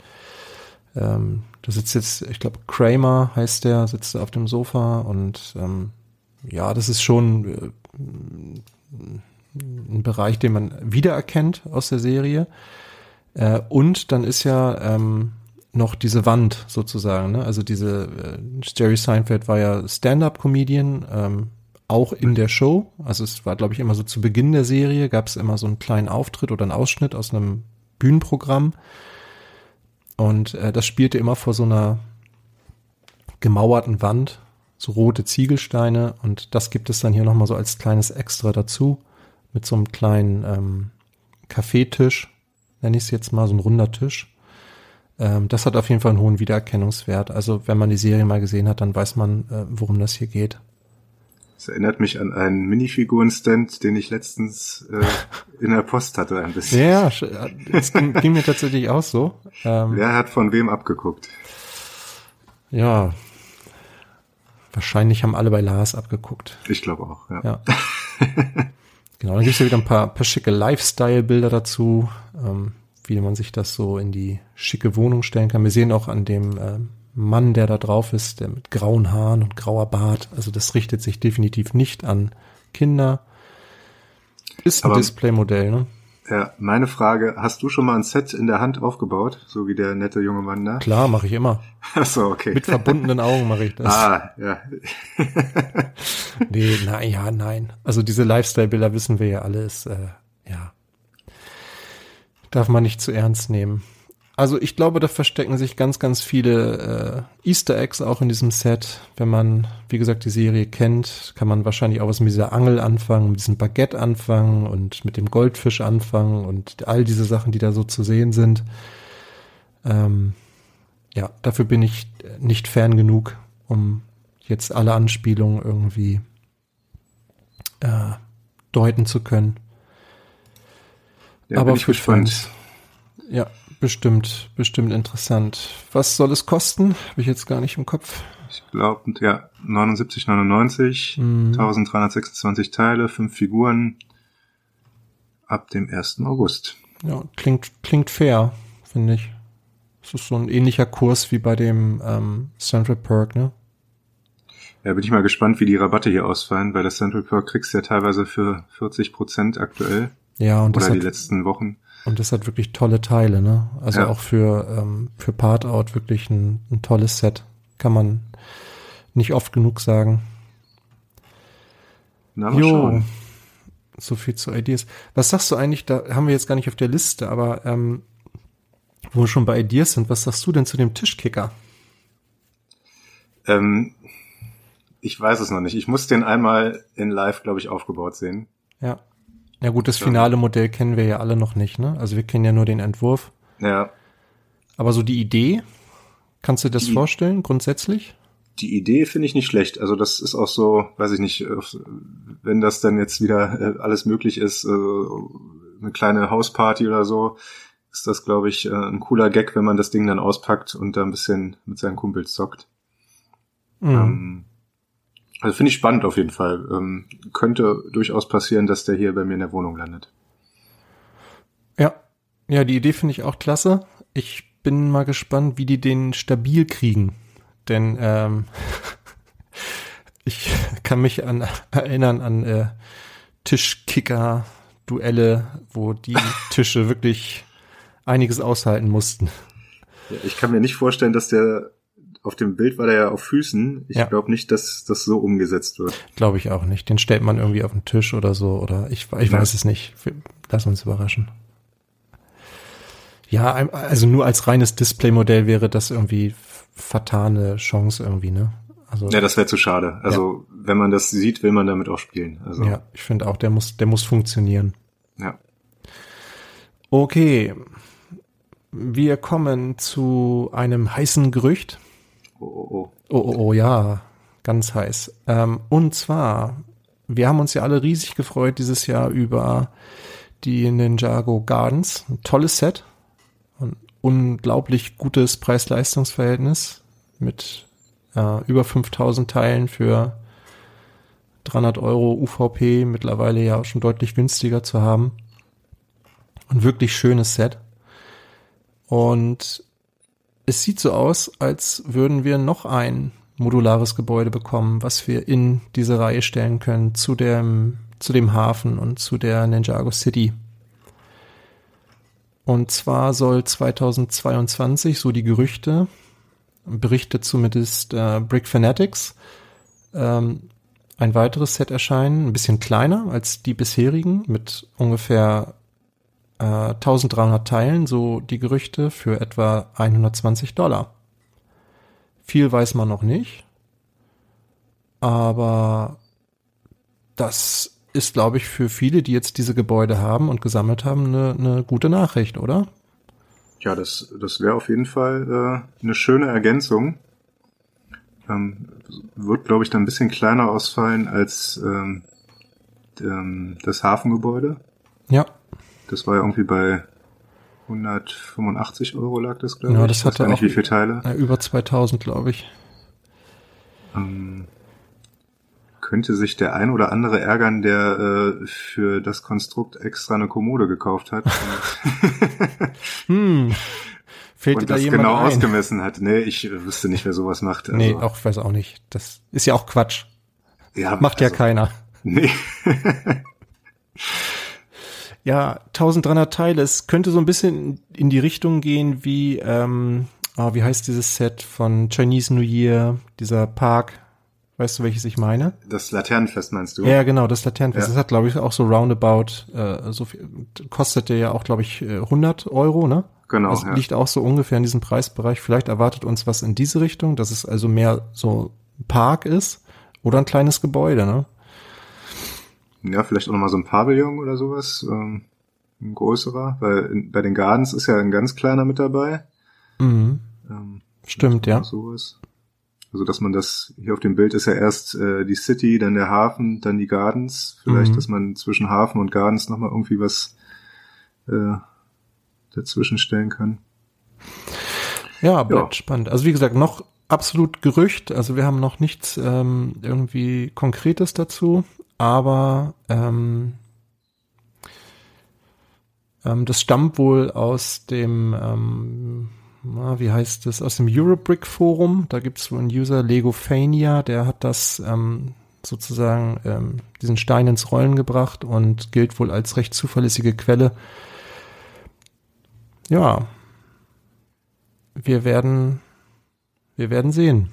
ähm, da sitzt jetzt, ich glaube, Kramer heißt der, sitzt auf dem Sofa und ähm, ja, das ist schon äh, ein Bereich, den man wiedererkennt aus der Serie. Äh, und dann ist ja ähm, noch diese Wand sozusagen. Ne? Also diese äh, Jerry Seinfeld war ja Stand-up-Comedian, ähm, auch in der Show. Also es war, glaube ich, immer so zu Beginn der Serie gab es immer so einen kleinen Auftritt oder einen Ausschnitt aus einem Bühnenprogramm. Und äh, das spielte immer vor so einer gemauerten Wand, so rote Ziegelsteine. Und das gibt es dann hier nochmal so als kleines Extra dazu. Mit so einem kleinen ähm, Kaffeetisch, nenne ich es jetzt mal, so ein runder Tisch. Ähm, das hat auf jeden Fall einen hohen Wiedererkennungswert. Also wenn man die Serie mal gesehen hat, dann weiß man, äh, worum das hier geht. Das erinnert mich an einen Minifiguren-Stand, den ich letztens äh, in der Post hatte ein bisschen. Ja, das ging, ging mir tatsächlich auch so. Ähm, Wer hat von wem abgeguckt? Ja, wahrscheinlich haben alle bei Lars abgeguckt. Ich glaube auch, ja. ja. genau, dann gibt es ja wieder ein paar, paar schicke Lifestyle-Bilder dazu. Ähm, wie man sich das so in die schicke Wohnung stellen kann. Wir sehen auch an dem äh, Mann, der da drauf ist, der mit grauen Haaren und grauer Bart. Also das richtet sich definitiv nicht an Kinder. Ist ein Displaymodell, ne? Ja, meine Frage, hast du schon mal ein Set in der Hand aufgebaut, so wie der nette junge Mann da? Klar, mache ich immer. Ach so, okay. Mit verbundenen Augen mache ich das. Ah, ja. nee, na ja, nein. Also diese Lifestyle-Bilder wissen wir ja alles, äh, ja, Darf man nicht zu ernst nehmen. Also ich glaube, da verstecken sich ganz, ganz viele äh, Easter Eggs auch in diesem Set. Wenn man, wie gesagt, die Serie kennt, kann man wahrscheinlich auch was mit dieser Angel anfangen, mit diesem Baguette anfangen und mit dem Goldfisch anfangen und all diese Sachen, die da so zu sehen sind. Ähm, ja, dafür bin ich nicht fern genug, um jetzt alle Anspielungen irgendwie äh, deuten zu können. Ja, aber ich gespannt. Ja, bestimmt, bestimmt interessant. Was soll es kosten? Habe ich jetzt gar nicht im Kopf. Ich glaube, ja, 79,99, mm. 1326 Teile, fünf Figuren ab dem 1. August. Ja, klingt, klingt fair, finde ich. Das ist so ein ähnlicher Kurs wie bei dem ähm, Central Perk, ne? Ja, bin ich mal gespannt, wie die Rabatte hier ausfallen, weil das Central Perk kriegst du ja teilweise für 40 Prozent aktuell. Ja, und Oder das die letzten Wochen. Und das hat wirklich tolle Teile, ne? Also ja. auch für, ähm, für Part-Out wirklich ein, ein tolles Set. Kann man nicht oft genug sagen. Na, jo. Schauen. So viel zu Ideas. Was sagst du eigentlich, da haben wir jetzt gar nicht auf der Liste, aber ähm, Wo wir schon bei Ideas sind, was sagst du denn zu dem Tischkicker? Ähm, ich weiß es noch nicht. Ich muss den einmal in live, glaube ich, aufgebaut sehen. Ja. Ja gut, das finale Modell kennen wir ja alle noch nicht, ne? Also wir kennen ja nur den Entwurf. Ja. Aber so die Idee, kannst du dir das die, vorstellen, grundsätzlich? Die Idee finde ich nicht schlecht. Also das ist auch so, weiß ich nicht, wenn das dann jetzt wieder äh, alles möglich ist, äh, eine kleine Hausparty oder so, ist das, glaube ich, äh, ein cooler Gag, wenn man das Ding dann auspackt und da ein bisschen mit seinen Kumpels zockt. Mhm. Ähm, also finde ich spannend auf jeden Fall. Ähm, könnte durchaus passieren, dass der hier bei mir in der Wohnung landet. Ja, ja, die Idee finde ich auch klasse. Ich bin mal gespannt, wie die den stabil kriegen. Denn ähm, ich kann mich an erinnern an äh, Tischkicker-Duelle, wo die Tische wirklich einiges aushalten mussten. Ja, ich kann mir nicht vorstellen, dass der auf dem Bild war der ja auf Füßen. Ich ja. glaube nicht, dass das so umgesetzt wird. Glaube ich auch nicht. Den stellt man irgendwie auf den Tisch oder so oder ich, ich ja. weiß es nicht. Lass uns überraschen. Ja, also nur als reines Displaymodell wäre das irgendwie fatale Chance irgendwie, ne? Also, ja, das wäre zu schade. Also, ja. wenn man das sieht, will man damit auch spielen. Also. Ja, ich finde auch, der muss, der muss funktionieren. Ja. Okay. Wir kommen zu einem heißen Gerücht. Oh, oh, oh. Oh, oh, oh, ja, ganz heiß. Ähm, und zwar, wir haben uns ja alle riesig gefreut dieses Jahr über die Ninjago Gardens. Ein tolles Set. Ein unglaublich gutes Preis-Leistungs-Verhältnis mit äh, über 5000 Teilen für 300 Euro UVP mittlerweile ja auch schon deutlich günstiger zu haben. Ein wirklich schönes Set. Und es sieht so aus, als würden wir noch ein modulares Gebäude bekommen, was wir in diese Reihe stellen können zu dem, zu dem Hafen und zu der Ninjago City. Und zwar soll 2022, so die Gerüchte, berichtet zumindest äh, Brick Fanatics, ähm, ein weiteres Set erscheinen, ein bisschen kleiner als die bisherigen, mit ungefähr 1300 äh, Teilen, so die Gerüchte, für etwa 120 Dollar. Viel weiß man noch nicht, aber das ist, glaube ich, für viele, die jetzt diese Gebäude haben und gesammelt haben, eine, eine gute Nachricht, oder? Ja, das, das wäre auf jeden Fall äh, eine schöne Ergänzung. Ähm, wird, glaube ich, dann ein bisschen kleiner ausfallen als ähm, ähm, das Hafengebäude. Ja. Das war ja irgendwie bei 185 Euro lag das, glaube ja, ich. Das hatte nicht, wie viele Teile. Ja, über 2000, glaube ich. Ähm, könnte sich der ein oder andere ärgern, der äh, für das Konstrukt extra eine Kommode gekauft hat. hm. Fehlt und da das genau ein? ausgemessen hat. Nee, ich wüsste nicht, wer sowas macht. Also. Nee, auch weiß auch nicht. Das ist ja auch Quatsch. Ja, Macht also, ja keiner. Nee. Ja, 1300 Teile. Es könnte so ein bisschen in die Richtung gehen wie, ähm, oh, wie heißt dieses Set von Chinese New Year, dieser Park. Weißt du, welches ich meine? Das Laternenfest meinst du? Ja, genau, das Laternenfest. Ja. Das hat, glaube ich, auch so roundabout, äh, so viel, kostete ja auch, glaube ich, 100 Euro, ne? Genau. Das ja. liegt auch so ungefähr in diesem Preisbereich. Vielleicht erwartet uns was in diese Richtung, dass es also mehr so ein Park ist oder ein kleines Gebäude, ne? Ja, vielleicht auch nochmal so ein Pavillon oder sowas. Ähm, ein größerer, weil in, bei den Gardens ist ja ein ganz kleiner mit dabei. Mhm. Ähm, Stimmt, ja. Sowas. Also, dass man das, hier auf dem Bild ist ja erst äh, die City, dann der Hafen, dann die Gardens. Vielleicht, mhm. dass man zwischen Hafen und Gardens nochmal irgendwie was äh, dazwischen stellen kann. Ja, bleibt ja. spannend. Also wie gesagt, noch absolut Gerücht. Also wir haben noch nichts ähm, irgendwie Konkretes dazu aber ähm, ähm, das stammt wohl aus dem, ähm, na, wie heißt es, aus dem Eurobrick Forum. Da gibt es wohl einen User, Legofania, der hat das ähm, sozusagen ähm, diesen Stein ins Rollen gebracht und gilt wohl als recht zuverlässige Quelle. Ja, wir werden, wir werden sehen.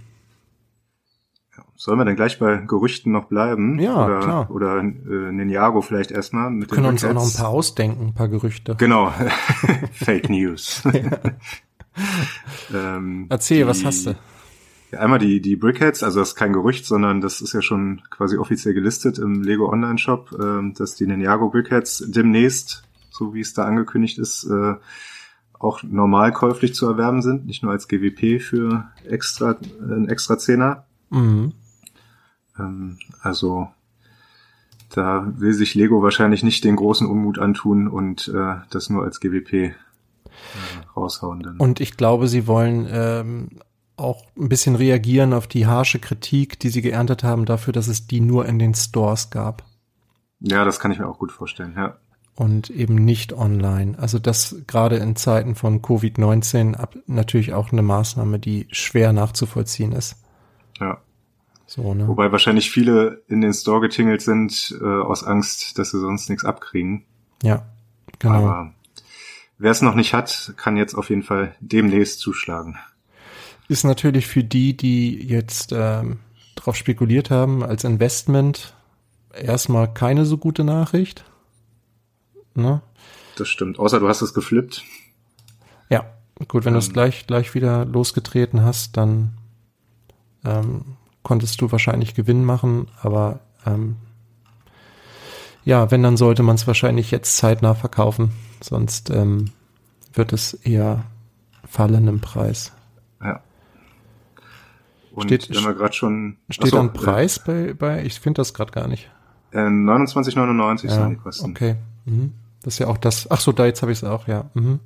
Sollen wir denn gleich bei Gerüchten noch bleiben? Ja, oder, klar. Oder äh, Ninjago vielleicht erstmal. Mit wir können uns auch noch ein paar ausdenken, ein paar Gerüchte. Genau. Fake News. ähm, Erzähl, die, was hast du? Ja, einmal die, die Brickheads, also das ist kein Gerücht, sondern das ist ja schon quasi offiziell gelistet im Lego Online Shop, äh, dass die Ninjago Brickheads demnächst, so wie es da angekündigt ist, äh, auch normal käuflich zu erwerben sind, nicht nur als GWP für extra, ein extra Zehner. Mhm. Ähm, also da will sich Lego wahrscheinlich nicht den großen Unmut antun und äh, das nur als GWP äh, raushauen. Dann. Und ich glaube, sie wollen ähm, auch ein bisschen reagieren auf die harsche Kritik, die sie geerntet haben dafür, dass es die nur in den Stores gab. Ja, das kann ich mir auch gut vorstellen, ja. Und eben nicht online. Also das gerade in Zeiten von Covid-19 natürlich auch eine Maßnahme, die schwer nachzuvollziehen ist. Ja. So, ne? Wobei wahrscheinlich viele in den Store getingelt sind äh, aus Angst, dass sie sonst nichts abkriegen. Ja, genau. Aber wer es noch nicht hat, kann jetzt auf jeden Fall demnächst zuschlagen. Ist natürlich für die, die jetzt ähm, drauf spekuliert haben, als Investment erstmal keine so gute Nachricht. Ne? Das stimmt. Außer du hast es geflippt. Ja, gut, wenn ähm. du es gleich, gleich wieder losgetreten hast, dann ähm, konntest du wahrscheinlich Gewinn machen, aber ähm, ja, wenn, dann sollte man es wahrscheinlich jetzt zeitnah verkaufen, sonst ähm, wird es eher fallen im Preis. Ja. Und steht, wenn wir gerade schon steht achso, ein Preis äh, bei bei ich finde das gerade gar nicht. Äh, 29,99 ja, sind die Kosten. Okay. Mhm. Das ist ja auch das. Ach so, da jetzt habe ich es auch. Ja. Mhm.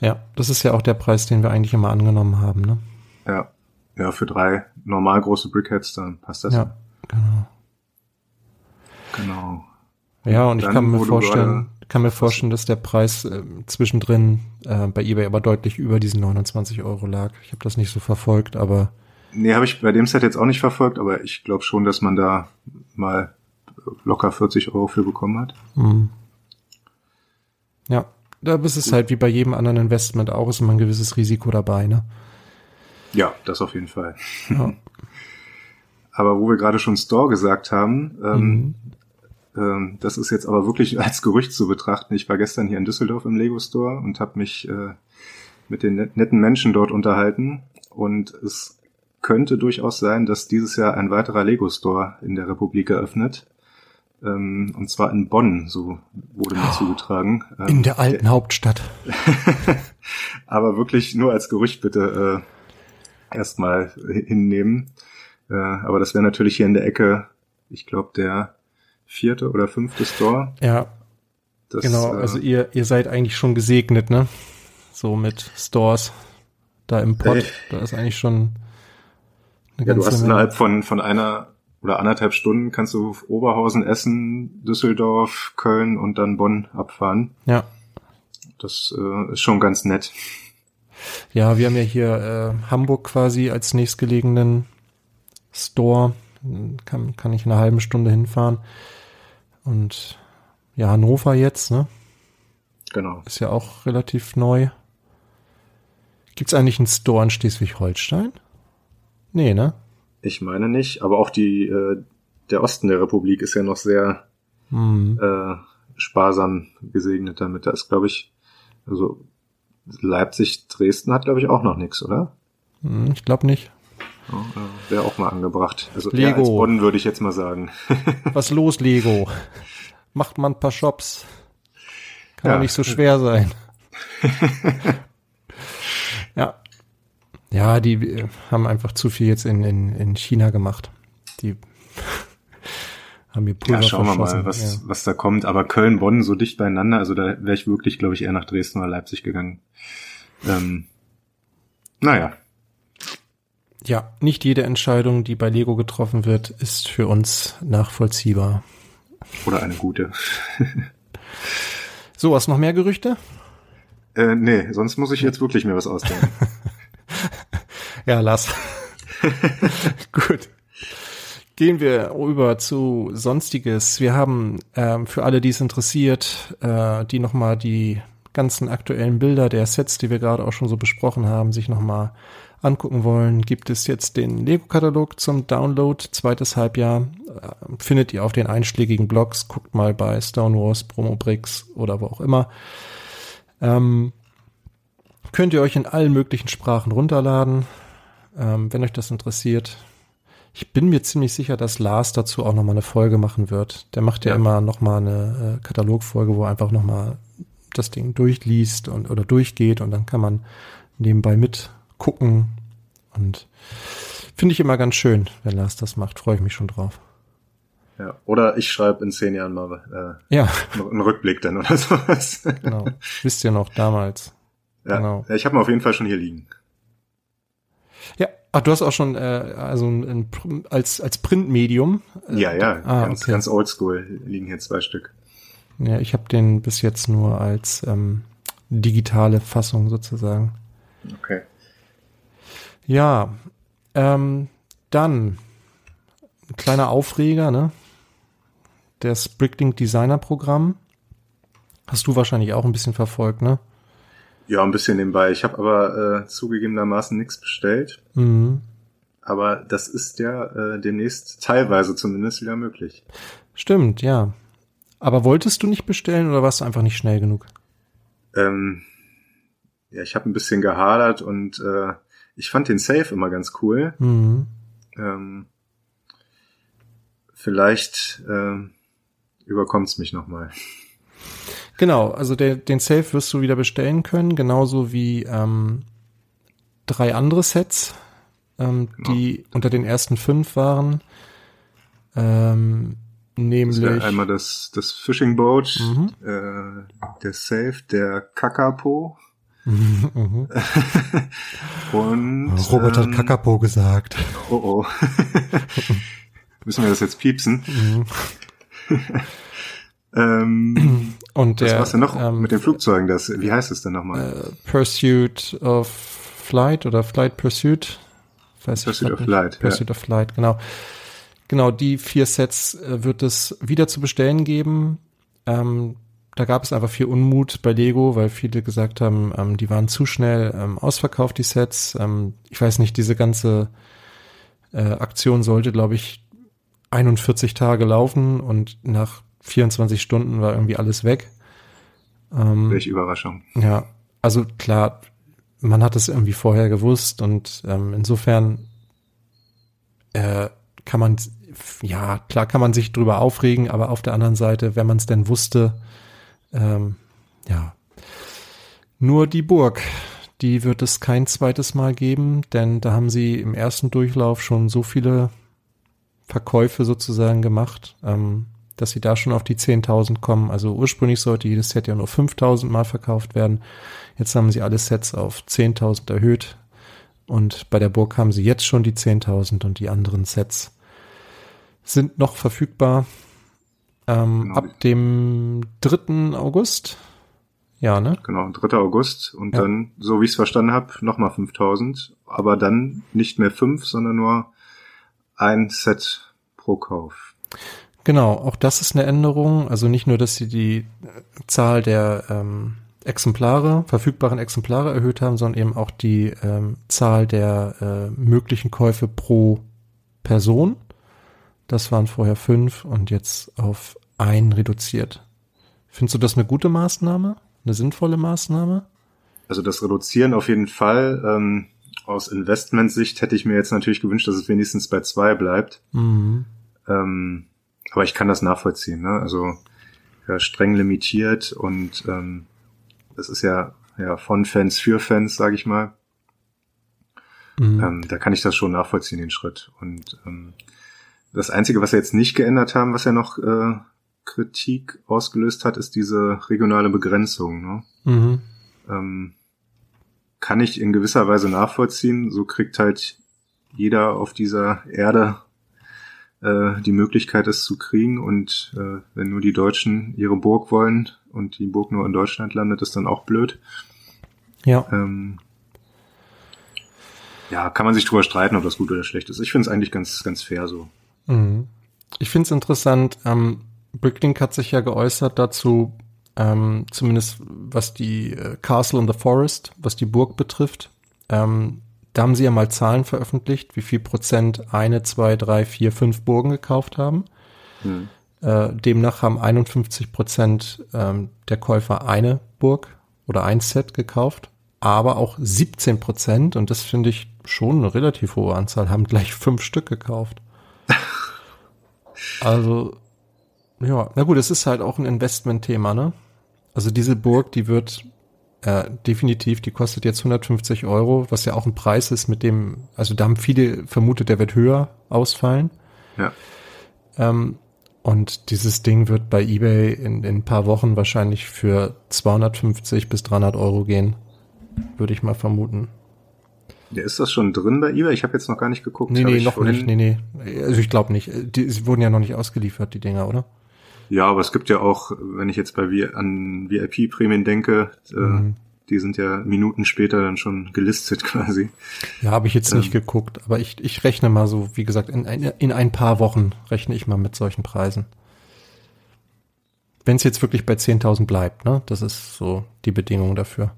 Ja, das ist ja auch der Preis, den wir eigentlich immer angenommen haben. Ne? Ja. Ja, für drei normal große Brickheads, dann passt das. Ja, genau. Genau. Ja, und dann, ich kann mir vorstellen, kann mir vorstellen, dass der Preis äh, zwischendrin äh, bei eBay aber deutlich über diesen 29 Euro lag. Ich habe das nicht so verfolgt, aber Nee, habe ich bei dem Set jetzt auch nicht verfolgt, aber ich glaube schon, dass man da mal locker 40 Euro für bekommen hat. Mhm. Ja, da ist es halt wie bei jedem anderen Investment auch, ist immer ein gewisses Risiko dabei, ne? Ja, das auf jeden Fall. Ja. aber wo wir gerade schon Store gesagt haben, ähm, mhm. ähm, das ist jetzt aber wirklich als Gerücht zu betrachten. Ich war gestern hier in Düsseldorf im Lego Store und habe mich äh, mit den netten Menschen dort unterhalten und es könnte durchaus sein, dass dieses Jahr ein weiterer Lego Store in der Republik eröffnet. Ähm, und zwar in Bonn, so wurde mir oh, zugetragen. Ähm, in der alten der, Hauptstadt. aber wirklich nur als Gerücht bitte äh, erstmal hinnehmen. Äh, aber das wäre natürlich hier in der Ecke, ich glaube, der vierte oder fünfte Store. Ja. Das, genau, äh, also ihr, ihr seid eigentlich schon gesegnet, ne? So mit Stores da im Pott. Ey. Da ist eigentlich schon eine ja, du hast innerhalb von, von einer oder anderthalb Stunden kannst du Oberhausen, Essen, Düsseldorf, Köln und dann Bonn abfahren. Ja. Das äh, ist schon ganz nett. Ja, wir haben ja hier äh, Hamburg quasi als nächstgelegenen Store. Kann, kann ich in einer halben Stunde hinfahren. Und ja, Hannover jetzt, ne? Genau. Ist ja auch relativ neu. Gibt's eigentlich einen Store in Schleswig-Holstein? Nee, ne? Ich meine nicht, aber auch die, äh, der Osten der Republik ist ja noch sehr mhm. äh, sparsam gesegnet damit. Da ist, glaube ich, also Leipzig, Dresden hat, glaube ich, auch noch nichts, oder? Hm, ich glaube nicht. Oh, Wäre auch mal angebracht. Also Lego. als Bonn würde ich jetzt mal sagen. Was los, Lego? Macht man ein paar Shops. Kann ja. nicht so schwer sein. ja. Ja, die äh, haben einfach zu viel jetzt in, in, in China gemacht. Die haben ihr Pulver Ja, schauen wir mal, was, ja. was da kommt. Aber Köln, Bonn so dicht beieinander, also da wäre ich wirklich, glaube ich, eher nach Dresden oder Leipzig gegangen. Ähm, naja. Ja, nicht jede Entscheidung, die bei Lego getroffen wird, ist für uns nachvollziehbar. Oder eine gute. so, hast noch mehr Gerüchte? Äh, nee, sonst muss ich jetzt wirklich mir was ausdenken. ja, lass. Gut. Gehen wir über zu Sonstiges. Wir haben ähm, für alle, die es interessiert, äh, die nochmal die ganzen aktuellen Bilder der Sets, die wir gerade auch schon so besprochen haben, sich nochmal angucken wollen, gibt es jetzt den Lego-Katalog zum Download, zweites Halbjahr. Äh, findet ihr auf den einschlägigen Blogs. Guckt mal bei Stonewalls, Promobricks oder wo auch immer. Ähm, könnt ihr euch in allen möglichen Sprachen runterladen, ähm, wenn euch das interessiert. Ich bin mir ziemlich sicher, dass Lars dazu auch nochmal eine Folge machen wird. Der macht ja, ja immer nochmal eine äh, Katalogfolge, wo er einfach nochmal das Ding durchliest und oder durchgeht und dann kann man nebenbei mitgucken. Und finde ich immer ganz schön, wenn Lars das macht. Freue ich mich schon drauf. Ja, oder ich schreibe in zehn Jahren mal äh, ja. einen Rückblick dann oder sowas. Genau. Wisst ihr noch damals? Ja, genau. ich habe ihn auf jeden Fall schon hier liegen. Ja, ach, du hast auch schon äh, also ein, ein, als als Printmedium. Äh, ja, ja, ah, ganz, okay. ganz oldschool liegen hier zwei Stück. Ja, ich habe den bis jetzt nur als ähm, digitale Fassung sozusagen. Okay. Ja, ähm, dann ein kleiner Aufreger, ne? Das Bricklink Designer Programm. Hast du wahrscheinlich auch ein bisschen verfolgt, ne? Ja, ein bisschen nebenbei. Ich habe aber äh, zugegebenermaßen nichts bestellt. Mhm. Aber das ist ja äh, demnächst teilweise zumindest wieder möglich. Stimmt, ja. Aber wolltest du nicht bestellen oder warst du einfach nicht schnell genug? Ähm, ja, ich habe ein bisschen gehadert und äh, ich fand den Safe immer ganz cool. Mhm. Ähm, vielleicht äh, überkommt es mich nochmal. Genau, also der, den Safe wirst du wieder bestellen können, genauso wie ähm, drei andere Sets, ähm, genau. die unter den ersten fünf waren. Ähm, nämlich das einmal das, das Fishing Boat, mhm. äh, der Safe, der Kakapo. Mhm. Und Robert ähm, hat Kakapo gesagt. Oh oh. Müssen wir das jetzt piepsen? Mhm. ähm, Und der, was denn noch ähm, mit den Flugzeugen? Das, wie heißt es denn nochmal? Uh, Pursuit of Flight oder Flight Pursuit? Weiß Pursuit of nicht. Flight. Pursuit ja. of Flight, genau. Genau, die vier Sets äh, wird es wieder zu bestellen geben. Ähm, da gab es einfach viel Unmut bei Lego, weil viele gesagt haben, ähm, die waren zu schnell ähm, ausverkauft, die Sets. Ähm, ich weiß nicht, diese ganze äh, Aktion sollte, glaube ich, 41 Tage laufen und nach 24 Stunden war irgendwie alles weg. Ähm, Welche Überraschung. Ja, also klar, man hat es irgendwie vorher gewusst und ähm, insofern äh, kann man, ja, klar kann man sich drüber aufregen, aber auf der anderen Seite, wenn man es denn wusste, ähm, ja, nur die Burg, die wird es kein zweites Mal geben, denn da haben sie im ersten Durchlauf schon so viele Verkäufe sozusagen gemacht, ähm, dass sie da schon auf die 10.000 kommen. Also ursprünglich sollte jedes Set ja nur 5.000 Mal verkauft werden. Jetzt haben sie alle Sets auf 10.000 erhöht. Und bei der Burg haben sie jetzt schon die 10.000 und die anderen Sets sind noch verfügbar. Ähm, genau. Ab dem 3. August. Ja, ne? Genau, 3. August. Und ja. dann, so wie ich es verstanden habe, nochmal 5000. Aber dann nicht mehr fünf, sondern nur ein Set pro Kauf. Genau, auch das ist eine Änderung. Also nicht nur, dass sie die Zahl der ähm, Exemplare, verfügbaren Exemplare erhöht haben, sondern eben auch die ähm, Zahl der äh, möglichen Käufe pro Person. Das waren vorher fünf und jetzt auf ein reduziert. Findest du das eine gute Maßnahme? Eine sinnvolle Maßnahme? Also das Reduzieren auf jeden Fall. Ähm, aus Investmentsicht hätte ich mir jetzt natürlich gewünscht, dass es wenigstens bei zwei bleibt. Mhm. Ähm, aber ich kann das nachvollziehen. Ne? Also ja, streng limitiert und ähm, das ist ja ja von Fans für Fans, sage ich mal. Mhm. Ähm, da kann ich das schon nachvollziehen, den Schritt. Und ähm, das Einzige, was wir jetzt nicht geändert haben, was ja noch äh, Kritik ausgelöst hat, ist diese regionale Begrenzung. Ne? Mhm. Ähm, kann ich in gewisser Weise nachvollziehen. So kriegt halt jeder auf dieser Erde äh, die Möglichkeit, es zu kriegen. Und äh, wenn nur die Deutschen ihre Burg wollen und die Burg nur in Deutschland landet, ist dann auch blöd. Ja. Ähm, ja, kann man sich drüber streiten, ob das gut oder schlecht ist. Ich finde es eigentlich ganz, ganz fair so. Mhm. Ich finde es interessant, ähm, Bricklink hat sich ja geäußert dazu, ähm, zumindest was die äh, Castle in the Forest, was die Burg betrifft, ähm, da haben sie ja mal Zahlen veröffentlicht, wie viel Prozent eine, zwei, drei, vier, fünf Burgen gekauft haben. Hm. Äh, demnach haben 51 Prozent ähm, der Käufer eine Burg oder ein Set gekauft, aber auch 17 Prozent, und das finde ich schon eine relativ hohe Anzahl, haben gleich fünf Stück gekauft. also, ja, na gut, es ist halt auch ein Investmentthema, ne? Also diese Burg, die wird äh, definitiv, die kostet jetzt 150 Euro, was ja auch ein Preis ist, mit dem, also da haben viele vermutet, der wird höher ausfallen. Ja. Ähm, und dieses Ding wird bei eBay in, in ein paar Wochen wahrscheinlich für 250 bis 300 Euro gehen, würde ich mal vermuten. Ja, ist das schon drin bei eBay? Ich habe jetzt noch gar nicht geguckt. Nee, nee, noch nicht. Nee, nee. Also ich glaube nicht. Die, sie wurden ja noch nicht ausgeliefert, die Dinger, oder? Ja, aber es gibt ja auch, wenn ich jetzt bei an VIP-Prämien denke, äh, mhm. die sind ja Minuten später dann schon gelistet quasi. Ja, habe ich jetzt ähm, nicht geguckt, aber ich, ich rechne mal so, wie gesagt, in, in ein paar Wochen rechne ich mal mit solchen Preisen. Wenn es jetzt wirklich bei 10.000 bleibt, ne? Das ist so die Bedingung dafür.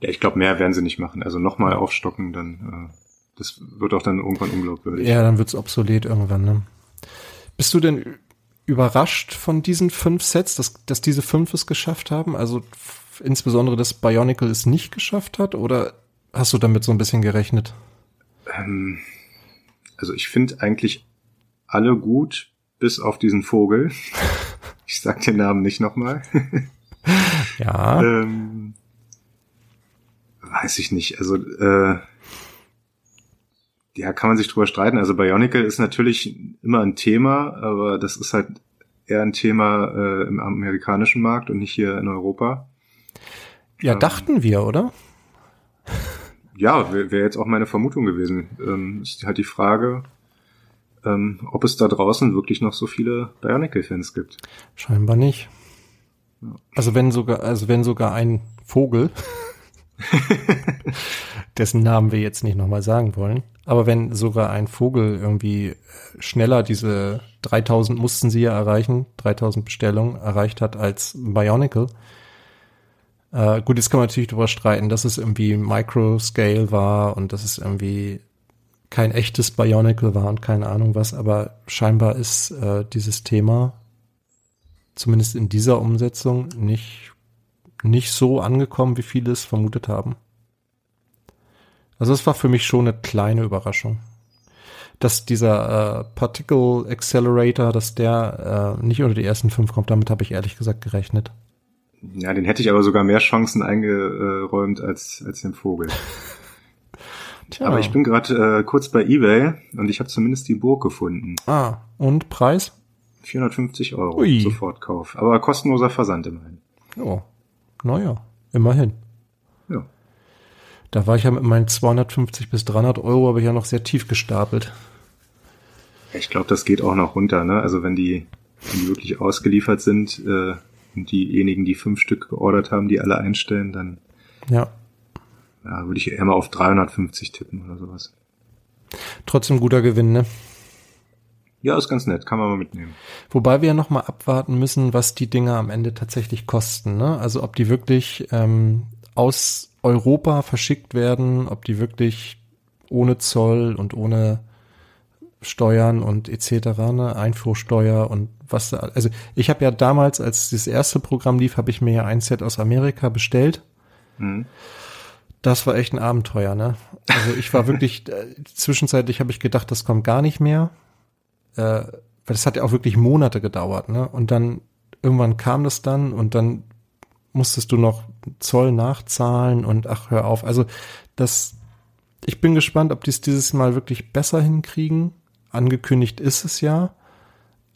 Ja, ich glaube, mehr werden sie nicht machen. Also nochmal aufstocken, dann äh, das wird auch dann irgendwann unglaubwürdig. Ja, dann wird's obsolet irgendwann, ne? Bist du denn überrascht von diesen fünf Sets, dass, dass diese fünf es geschafft haben? Also insbesondere, dass Bionicle es nicht geschafft hat? Oder hast du damit so ein bisschen gerechnet? Ähm, also ich finde eigentlich alle gut, bis auf diesen Vogel. ich sag den Namen nicht nochmal. ja. ähm, weiß ich nicht. Also äh, ja, kann man sich drüber streiten. Also Bionicle ist natürlich immer ein Thema, aber das ist halt eher ein Thema äh, im amerikanischen Markt und nicht hier in Europa. Ja, ähm, dachten wir, oder? Ja, wäre wär jetzt auch meine Vermutung gewesen. Ähm, ist halt die Frage, ähm, ob es da draußen wirklich noch so viele Bionicle-Fans gibt. Scheinbar nicht. Also wenn sogar, also wenn sogar ein Vogel dessen Namen wir jetzt nicht nochmal sagen wollen. Aber wenn sogar ein Vogel irgendwie schneller diese 3000 mussten sie ja erreichen, 3000 Bestellungen erreicht hat als Bionicle. Äh, gut, jetzt kann man natürlich darüber streiten, dass es irgendwie Microscale war und dass es irgendwie kein echtes Bionicle war und keine Ahnung was, aber scheinbar ist äh, dieses Thema zumindest in dieser Umsetzung nicht nicht so angekommen, wie viele es vermutet haben. Also es war für mich schon eine kleine Überraschung. Dass dieser äh, Particle Accelerator, dass der äh, nicht unter die ersten fünf kommt, damit habe ich ehrlich gesagt gerechnet. Ja, den hätte ich aber sogar mehr Chancen eingeräumt als, als den Vogel. Tja. Aber ich bin gerade äh, kurz bei eBay und ich habe zumindest die Burg gefunden. Ah, und Preis? 450 Euro, Ui. Sofortkauf. Aber kostenloser Versand immerhin. Oh, naja, immerhin. Ja. Da war ich ja mit meinen 250 bis 300 Euro, aber ja noch sehr tief gestapelt. Ich glaube, das geht auch noch runter, ne? Also wenn die, wenn die wirklich ausgeliefert sind äh, und diejenigen, die fünf Stück geordert haben, die alle einstellen, dann ja. ja würde ich eher mal auf 350 tippen oder sowas. Trotzdem guter Gewinn, ne? Ja, ist ganz nett, kann man mal mitnehmen. Wobei wir ja noch mal abwarten müssen, was die Dinger am Ende tatsächlich kosten. Ne? Also ob die wirklich ähm, aus Europa verschickt werden, ob die wirklich ohne Zoll und ohne Steuern und etc., ne, Einfuhrsteuer und was da, also ich habe ja damals, als das erste Programm lief, habe ich mir ja ein Set aus Amerika bestellt. Mhm. Das war echt ein Abenteuer, ne? Also ich war wirklich, äh, zwischenzeitlich habe ich gedacht, das kommt gar nicht mehr äh, weil das hat ja auch wirklich Monate gedauert, ne? Und dann irgendwann kam das dann und dann musstest du noch Zoll nachzahlen und ach, hör auf. Also das, ich bin gespannt, ob die es dieses Mal wirklich besser hinkriegen. Angekündigt ist es ja.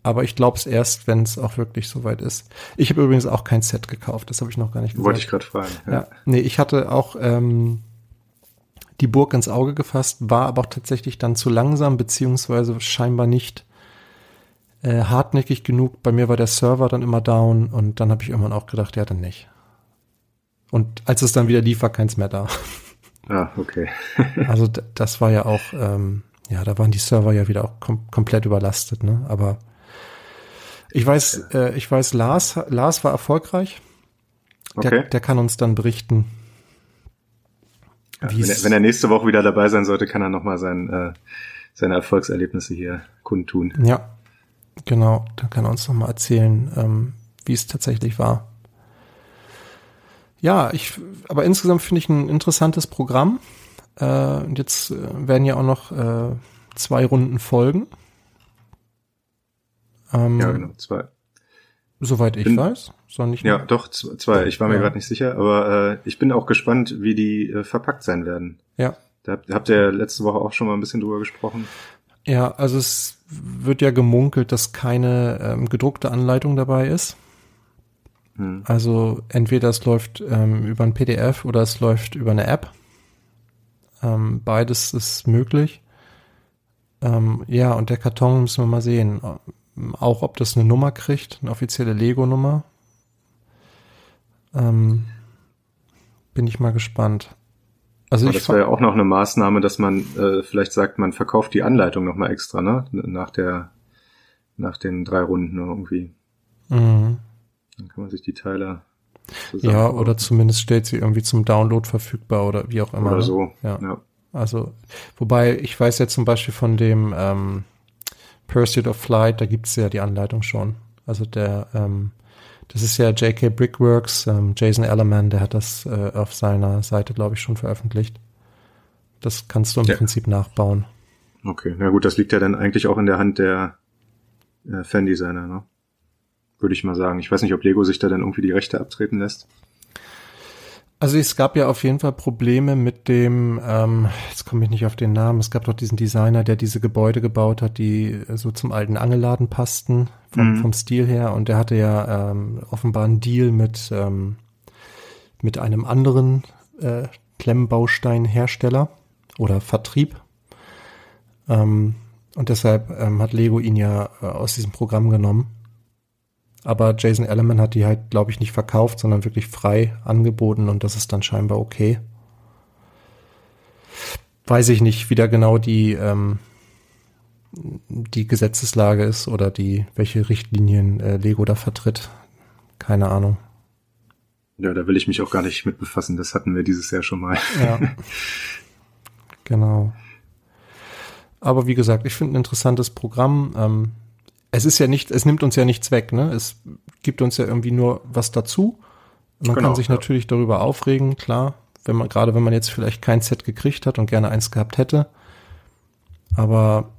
Aber ich glaube es erst, wenn es auch wirklich soweit ist. Ich habe übrigens auch kein Set gekauft, das habe ich noch gar nicht gesagt. Wollte ich gerade fragen. Ja. ja. Nee, ich hatte auch ähm, die Burg ins Auge gefasst, war aber auch tatsächlich dann zu langsam, beziehungsweise scheinbar nicht äh, hartnäckig genug. Bei mir war der Server dann immer down und dann habe ich irgendwann auch gedacht, ja, dann nicht. Und als es dann wieder lief, war keins mehr da. Ah, okay. also das war ja auch, ähm, ja, da waren die Server ja wieder auch kom komplett überlastet, ne? Aber ich weiß, äh, ich weiß, Lars, Lars war erfolgreich. Der, okay. der kann uns dann berichten, Ja, wenn, er, wenn, er, nächste Woche wieder dabei sein sollte, kann er nochmal sein, äh, seine Erfolgserlebnisse hier kundtun. Ja, genau. Dann kann er uns nochmal erzählen, ähm, wie es tatsächlich war. Ja, ich, aber insgesamt finde ich ein interessantes Programm. Äh, und jetzt äh, werden ja auch noch äh, zwei Runden folgen. Ähm, ja, genau, zwei. Soweit ich bin, weiß. Soll nicht ja, doch, zwei. Ich war mir ja. gerade nicht sicher, aber äh, ich bin auch gespannt, wie die äh, verpackt sein werden. Ja. Da habt ihr letzte Woche auch schon mal ein bisschen drüber gesprochen. Ja, also es wird ja gemunkelt, dass keine ähm, gedruckte Anleitung dabei ist. Hm. Also entweder es läuft ähm, über ein PDF oder es läuft über eine App. Ähm, beides ist möglich. Ähm, ja, und der Karton müssen wir mal sehen. Auch ob das eine Nummer kriegt, eine offizielle Lego-Nummer. Ähm, bin ich mal gespannt. Also Aber das wäre ja auch noch eine Maßnahme, dass man äh, vielleicht sagt, man verkauft die Anleitung nochmal extra, ne? Nach der, nach den drei Runden irgendwie. Mhm. Dann kann man sich die Teile ja, oder zumindest stellt sie irgendwie zum Download verfügbar oder wie auch immer. Oder ne? so. Ja. ja. Also, wobei ich weiß ja zum Beispiel von dem ähm, Pursuit of Flight, da gibt's ja die Anleitung schon. Also der, ähm, das ist ja JK Brickworks, ähm, Jason Ellerman, der hat das äh, auf seiner Seite, glaube ich, schon veröffentlicht. Das kannst du im ja. Prinzip nachbauen. Okay, na gut, das liegt ja dann eigentlich auch in der Hand der äh, Fan-Designer, ne? Würde ich mal sagen. Ich weiß nicht, ob Lego sich da dann irgendwie die Rechte abtreten lässt. Also es gab ja auf jeden Fall Probleme mit dem, ähm, jetzt komme ich nicht auf den Namen, es gab doch diesen Designer, der diese Gebäude gebaut hat, die so zum alten Angelladen passten, vom, mhm. vom Stil her. Und der hatte ja ähm, offenbar einen Deal mit, ähm, mit einem anderen äh, Klemmbausteinhersteller oder Vertrieb. Ähm, und deshalb ähm, hat Lego ihn ja äh, aus diesem Programm genommen. Aber Jason Ellerman hat die halt, glaube ich, nicht verkauft, sondern wirklich frei angeboten und das ist dann scheinbar okay. Weiß ich nicht, wie da genau die, ähm, die Gesetzeslage ist oder die, welche Richtlinien äh, Lego da vertritt. Keine Ahnung. Ja, da will ich mich auch gar nicht mit befassen. Das hatten wir dieses Jahr schon mal. Ja. genau. Aber wie gesagt, ich finde ein interessantes Programm. Ähm, es ist ja nicht, es nimmt uns ja nichts weg, ne? Es gibt uns ja irgendwie nur was dazu. Man genau, kann sich ja. natürlich darüber aufregen, klar, wenn man, gerade wenn man jetzt vielleicht kein Set gekriegt hat und gerne eins gehabt hätte. Aber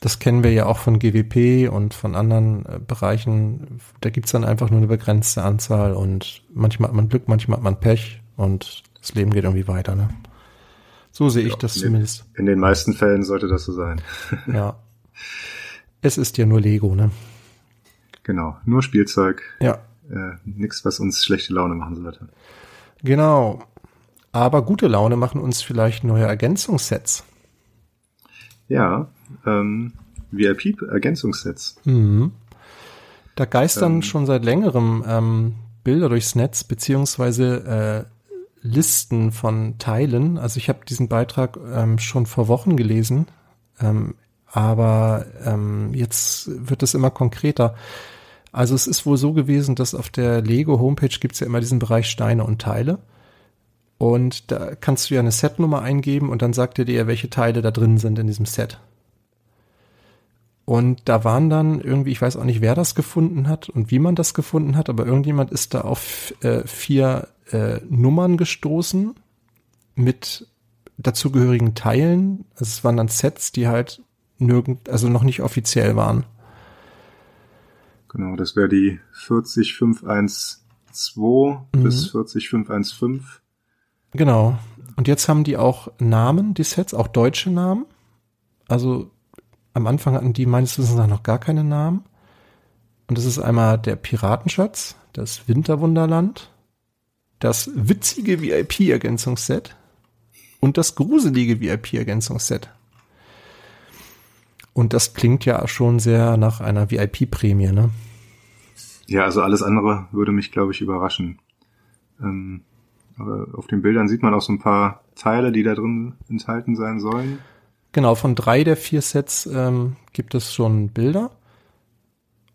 das kennen wir ja auch von GWP und von anderen äh, Bereichen. Da gibt's dann einfach nur eine begrenzte Anzahl und manchmal hat man Glück, manchmal hat man Pech und das Leben geht irgendwie weiter, ne? So sehe ja, ich das in zumindest. Den, in den meisten Fällen sollte das so sein. ja. Es ist ja nur Lego, ne? Genau, nur Spielzeug. Ja. Äh, nix, was uns schlechte Laune machen sollte. Genau. Aber gute Laune machen uns vielleicht neue Ergänzungssets. Ja, ähm, VIP-Ergänzungssets. Mhm. Da geistern ähm, schon seit längerem ähm, Bilder durchs Netz, beziehungsweise äh, Listen von Teilen. Also ich habe diesen Beitrag ähm, schon vor Wochen gelesen. Ähm, aber ähm, jetzt wird es immer konkreter. Also es ist wohl so gewesen, dass auf der Lego Homepage gibt es ja immer diesen Bereich Steine und Teile. Und da kannst du ja eine Setnummer eingeben und dann sagt er dir, welche Teile da drin sind in diesem Set. Und da waren dann irgendwie, ich weiß auch nicht, wer das gefunden hat und wie man das gefunden hat, aber irgendjemand ist da auf äh, vier äh, Nummern gestoßen mit dazugehörigen Teilen. Also es waren dann Sets, die halt nirgend, also noch nicht offiziell waren. Genau, das wäre die 40512 mhm. bis 40515. Genau. Und jetzt haben die auch Namen, die Sets, auch deutsche Namen. Also am Anfang hatten die meines Wissens nach noch gar keine Namen. Und das ist einmal der Piratenschatz, das Winterwunderland, das witzige VIP-Ergänzungsset und das gruselige VIP-Ergänzungsset. Und das klingt ja schon sehr nach einer VIP-Prämie, ne? Ja, also alles andere würde mich, glaube ich, überraschen. Ähm, aber auf den Bildern sieht man auch so ein paar Teile, die da drin enthalten sein sollen. Genau, von drei der vier Sets ähm, gibt es schon Bilder.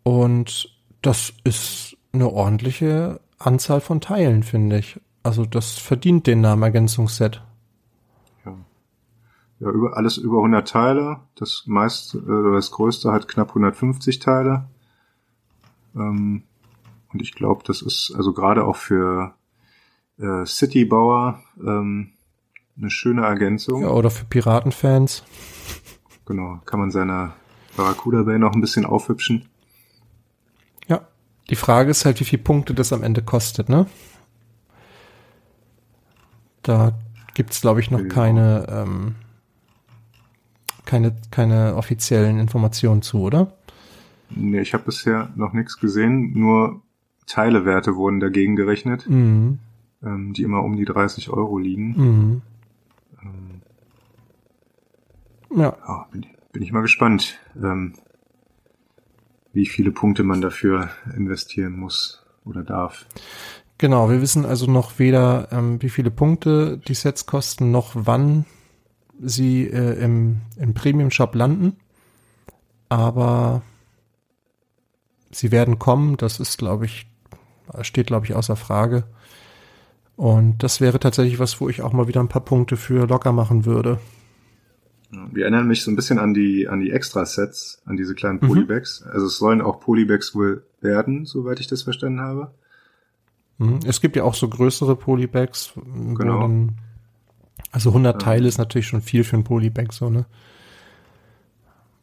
Und das ist eine ordentliche Anzahl von Teilen, finde ich. Also das verdient den Namen Ergänzungsset. Ja. Über, alles über 100 Teile. Das meiste, äh, das größte hat knapp 150 Teile. Ähm, und ich glaube, das ist also gerade auch für äh, Citybauer ähm, eine schöne Ergänzung. Ja, oder für Piratenfans. Genau, kann man seine Barracuda Bay noch ein bisschen aufhübschen. Ja, die Frage ist halt, wie viele Punkte das am Ende kostet, ne? Da gibt's glaube ich, noch genau. keine, ähm, keine, keine offiziellen Informationen zu, oder? Nee, ich habe bisher noch nichts gesehen, nur Teilewerte wurden dagegen gerechnet, mhm. ähm, die immer um die 30 Euro liegen. Mhm. Ähm, ja. ja bin, bin, ich mal gespannt, ähm, wie viele Punkte man dafür investieren muss oder darf. Genau, wir wissen also noch weder, ähm, wie viele Punkte die Sets kosten, noch wann sie äh, im, im Premium-Shop landen. Aber sie werden kommen, das ist, glaube ich, steht, glaube ich, außer Frage. Und das wäre tatsächlich was, wo ich auch mal wieder ein paar Punkte für locker machen würde. Wir erinnern mich so ein bisschen an die, an die Extra-Sets, an diese kleinen mhm. Polybags. Mhm. Also es sollen auch Polybags wohl werden, soweit ich das verstanden habe. Mhm. Es gibt ja auch so größere Polybags. Genau. Dann, also 100 ja. Teile ist natürlich schon viel für ein Polybag, so, ne?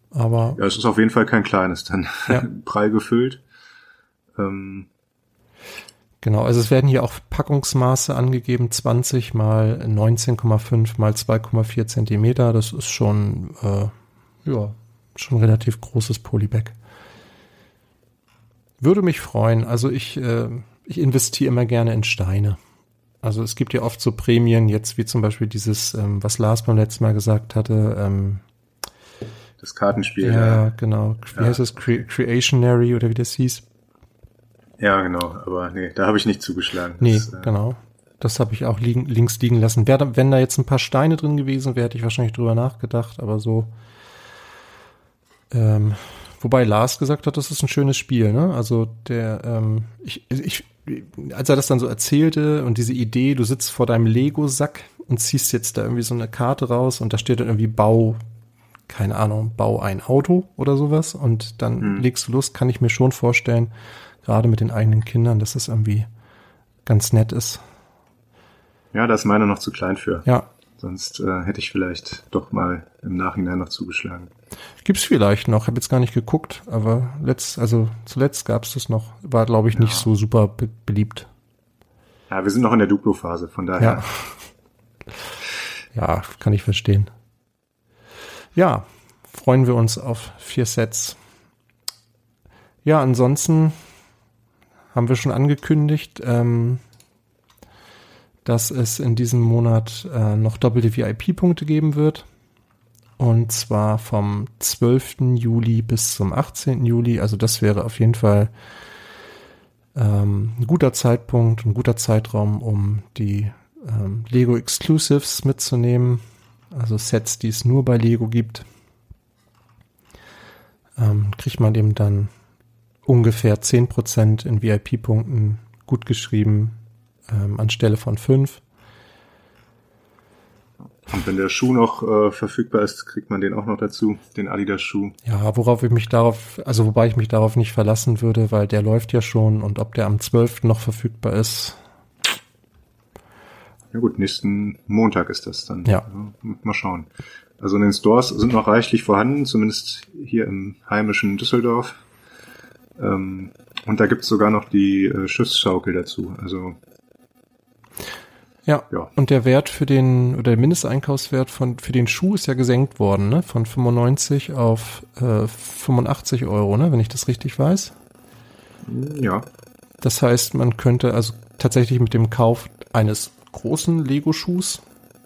Aber. Ja, es ist auf jeden Fall kein kleines, dann ja. prall gefüllt. Ähm, Genau, also es werden hier auch Packungsmaße angegeben, 20 mal 19,5 mal 2,4 Zentimeter. Das ist schon, äh, ja, schon relativ großes Polybag. Würde mich freuen. Also ich, äh, ich investiere immer gerne in Steine. Also es gibt ja oft so Prämien, jetzt wie zum Beispiel dieses, ähm, was Lars beim letzten Mal gesagt hatte. Ähm, das Kartenspiel. Ja, ja. genau. Wie ja. heißt das? Cre Creationary oder wie das hieß? Ja, genau. Aber nee, da habe ich nicht zugeschlagen. Nee, das, äh, genau. Das habe ich auch liegen, links liegen lassen. Wär, wenn da jetzt ein paar Steine drin gewesen wäre, hätte ich wahrscheinlich drüber nachgedacht, aber so. Ähm, wobei Lars gesagt hat, das ist ein schönes Spiel, ne? Also der, ähm, ich, ich, als er das dann so erzählte und diese Idee, du sitzt vor deinem Lego-Sack und ziehst jetzt da irgendwie so eine Karte raus und da steht dann irgendwie Bau, keine Ahnung, Bau ein Auto oder sowas und dann hm. legst du los, kann ich mir schon vorstellen, gerade mit den eigenen Kindern, dass es irgendwie ganz nett ist. Ja, da ist meiner noch zu klein für. Ja. Sonst äh, hätte ich vielleicht doch mal im Nachhinein noch zugeschlagen. Gibt's vielleicht noch, habe jetzt gar nicht geguckt, aber letzt, also zuletzt gab's das noch. War, glaube ich, ja. nicht so super be beliebt. Ja, wir sind noch in der Duplo-Phase, von daher. Ja. ja, kann ich verstehen. Ja, freuen wir uns auf vier Sets. Ja, ansonsten haben wir schon angekündigt, ähm, dass es in diesem Monat äh, noch doppelte VIP-Punkte geben wird. Und zwar vom 12. Juli bis zum 18. Juli. Also das wäre auf jeden Fall ähm, ein guter Zeitpunkt, ein guter Zeitraum, um die ähm, Lego Exclusives mitzunehmen. Also Sets, die es nur bei Lego gibt. Ähm, kriegt man eben dann ungefähr 10% in VIP-Punkten gut geschrieben ähm, anstelle von 5. Und wenn der Schuh noch äh, verfügbar ist, kriegt man den auch noch dazu, den Adidas-Schuh. Ja, worauf ich mich darauf, also wobei ich mich darauf nicht verlassen würde, weil der läuft ja schon und ob der am 12. noch verfügbar ist. Ja gut, nächsten Montag ist das dann. Ja. Mal schauen. Also in den Stores sind noch reichlich vorhanden, zumindest hier im heimischen Düsseldorf. Ähm, und da gibt's sogar noch die äh, Schiffsschaukel dazu. Also ja. ja. Und der Wert für den, oder der Mindesteinkaufswert von, für den Schuh ist ja gesenkt worden, ne? Von 95 auf äh, 85 Euro, ne? Wenn ich das richtig weiß. Ja. Das heißt, man könnte also tatsächlich mit dem Kauf eines großen Lego-Schuhs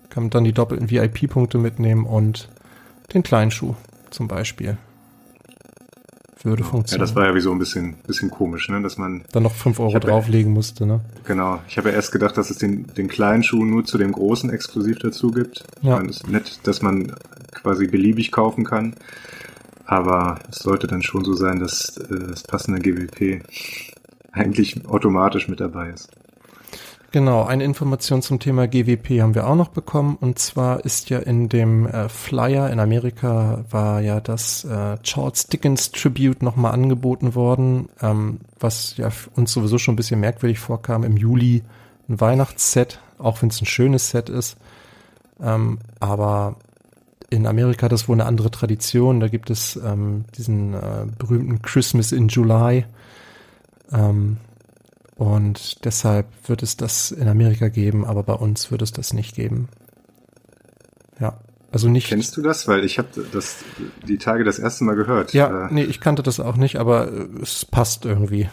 kann man dann die doppelten VIP-Punkte mitnehmen und den kleinen Schuh zum Beispiel würde funktionieren. Ja, das war ja wie so ein bisschen, bisschen komisch, ne, dass man dann noch fünf Euro drauflegen ja, musste, ne? Genau. Ich habe ja erst gedacht, dass es den, den kleinen Schuh nur zu dem großen exklusiv dazu gibt. Ja. Es ist nett, dass man quasi beliebig kaufen kann. Aber es sollte dann schon so sein, dass äh, das passende GWP eigentlich automatisch mit dabei ist. Genau, eine Information zum Thema GWP haben wir auch noch bekommen. Und zwar ist ja in dem äh, Flyer in Amerika war ja das äh, Charles Dickens Tribute nochmal angeboten worden, ähm, was ja uns sowieso schon ein bisschen merkwürdig vorkam. Im Juli ein Weihnachtsset, auch wenn es ein schönes Set ist. Ähm, aber in Amerika hat das wohl eine andere Tradition. Da gibt es ähm, diesen äh, berühmten Christmas in July. Ähm, und deshalb wird es das in Amerika geben, aber bei uns wird es das nicht geben. Ja, also nicht. Kennst du das? Weil ich habe das die Tage das erste Mal gehört. Ja, äh, nee, ich kannte das auch nicht, aber es passt irgendwie.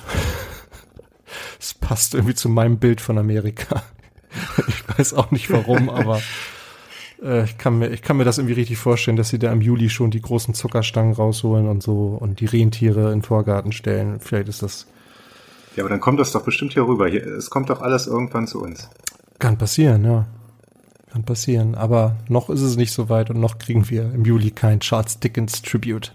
es passt irgendwie zu meinem Bild von Amerika. ich weiß auch nicht warum, aber äh, ich kann mir, ich kann mir das irgendwie richtig vorstellen, dass sie da im Juli schon die großen Zuckerstangen rausholen und so und die Rentiere in den Vorgarten stellen. Vielleicht ist das ja, aber dann kommt das doch bestimmt hier rüber. Hier, es kommt doch alles irgendwann zu uns. Kann passieren, ja. Kann passieren. Aber noch ist es nicht so weit und noch kriegen wir im Juli kein Charles Dickens Tribute.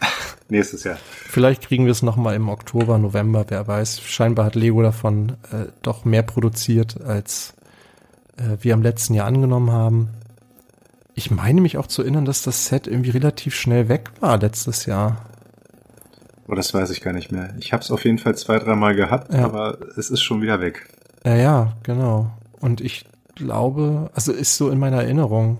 Nächstes Jahr. Vielleicht kriegen wir es nochmal im Oktober, November, wer weiß. Scheinbar hat Lego davon äh, doch mehr produziert, als äh, wir im letzten Jahr angenommen haben. Ich meine mich auch zu erinnern, dass das Set irgendwie relativ schnell weg war letztes Jahr. Oh, das weiß ich gar nicht mehr. Ich habe es auf jeden Fall zwei, dreimal gehabt, ja. aber es ist schon wieder weg. Ja, ja, genau. Und ich glaube, also ist so in meiner Erinnerung,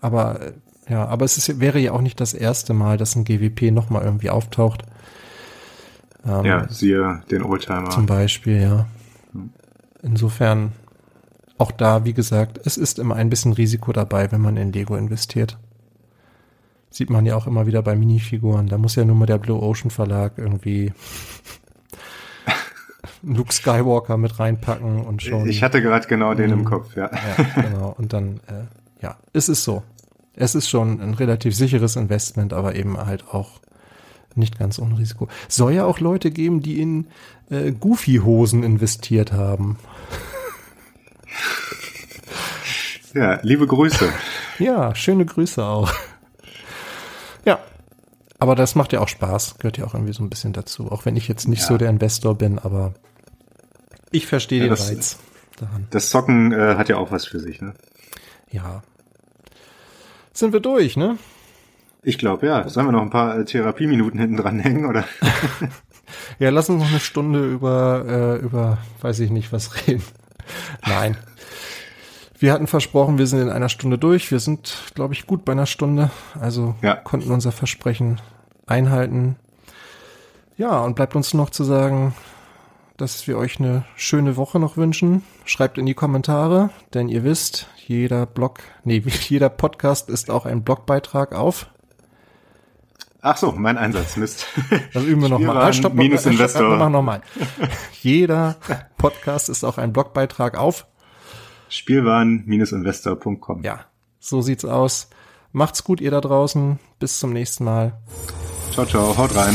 aber ja, aber es ist, wäre ja auch nicht das erste Mal, dass ein GWP nochmal irgendwie auftaucht. Ähm, ja, siehe den Oldtimer. Zum Beispiel, ja. Hm. Insofern, auch da, wie gesagt, es ist immer ein bisschen Risiko dabei, wenn man in Lego investiert. Sieht man ja auch immer wieder bei Minifiguren. Da muss ja nur mal der Blue Ocean Verlag irgendwie Luke Skywalker mit reinpacken und schon. Ich hatte gerade genau den im mhm. Kopf, ja. Ja, genau. Und dann, äh, ja, es ist so. Es ist schon ein relativ sicheres Investment, aber eben halt auch nicht ganz ohne Risiko. Soll ja auch Leute geben, die in äh, Goofy-Hosen investiert haben. Ja, liebe Grüße. Ja, schöne Grüße auch. Aber das macht ja auch Spaß, gehört ja auch irgendwie so ein bisschen dazu. Auch wenn ich jetzt nicht ja. so der Investor bin, aber ich verstehe ja, den das, Reiz daran. Das Zocken äh, hat ja auch was für sich, ne? Ja. Sind wir durch, ne? Ich glaube, ja. Sollen wir noch ein paar äh, Therapieminuten hinten dran hängen, oder? ja, lass uns noch eine Stunde über, äh, über, weiß ich nicht, was reden. Nein. Wir hatten versprochen, wir sind in einer Stunde durch. Wir sind, glaube ich, gut bei einer Stunde. Also ja. konnten unser Versprechen einhalten. Ja, und bleibt uns noch zu sagen, dass wir euch eine schöne Woche noch wünschen. Schreibt in die Kommentare, denn ihr wisst, jeder Blog, nee, jeder Podcast ist auch ein Blogbeitrag auf. Ach so, mein Einsatz, Mist. Das üben wir nochmal. Ah, stopp, Minus stopp, Investor. Wir machen nochmal. Jeder Podcast ist auch ein Blogbeitrag auf Spielwaren-investor.com. Ja, so sieht's aus. Macht's gut, ihr da draußen. Bis zum nächsten Mal. Ciao, ciao. Haut rein.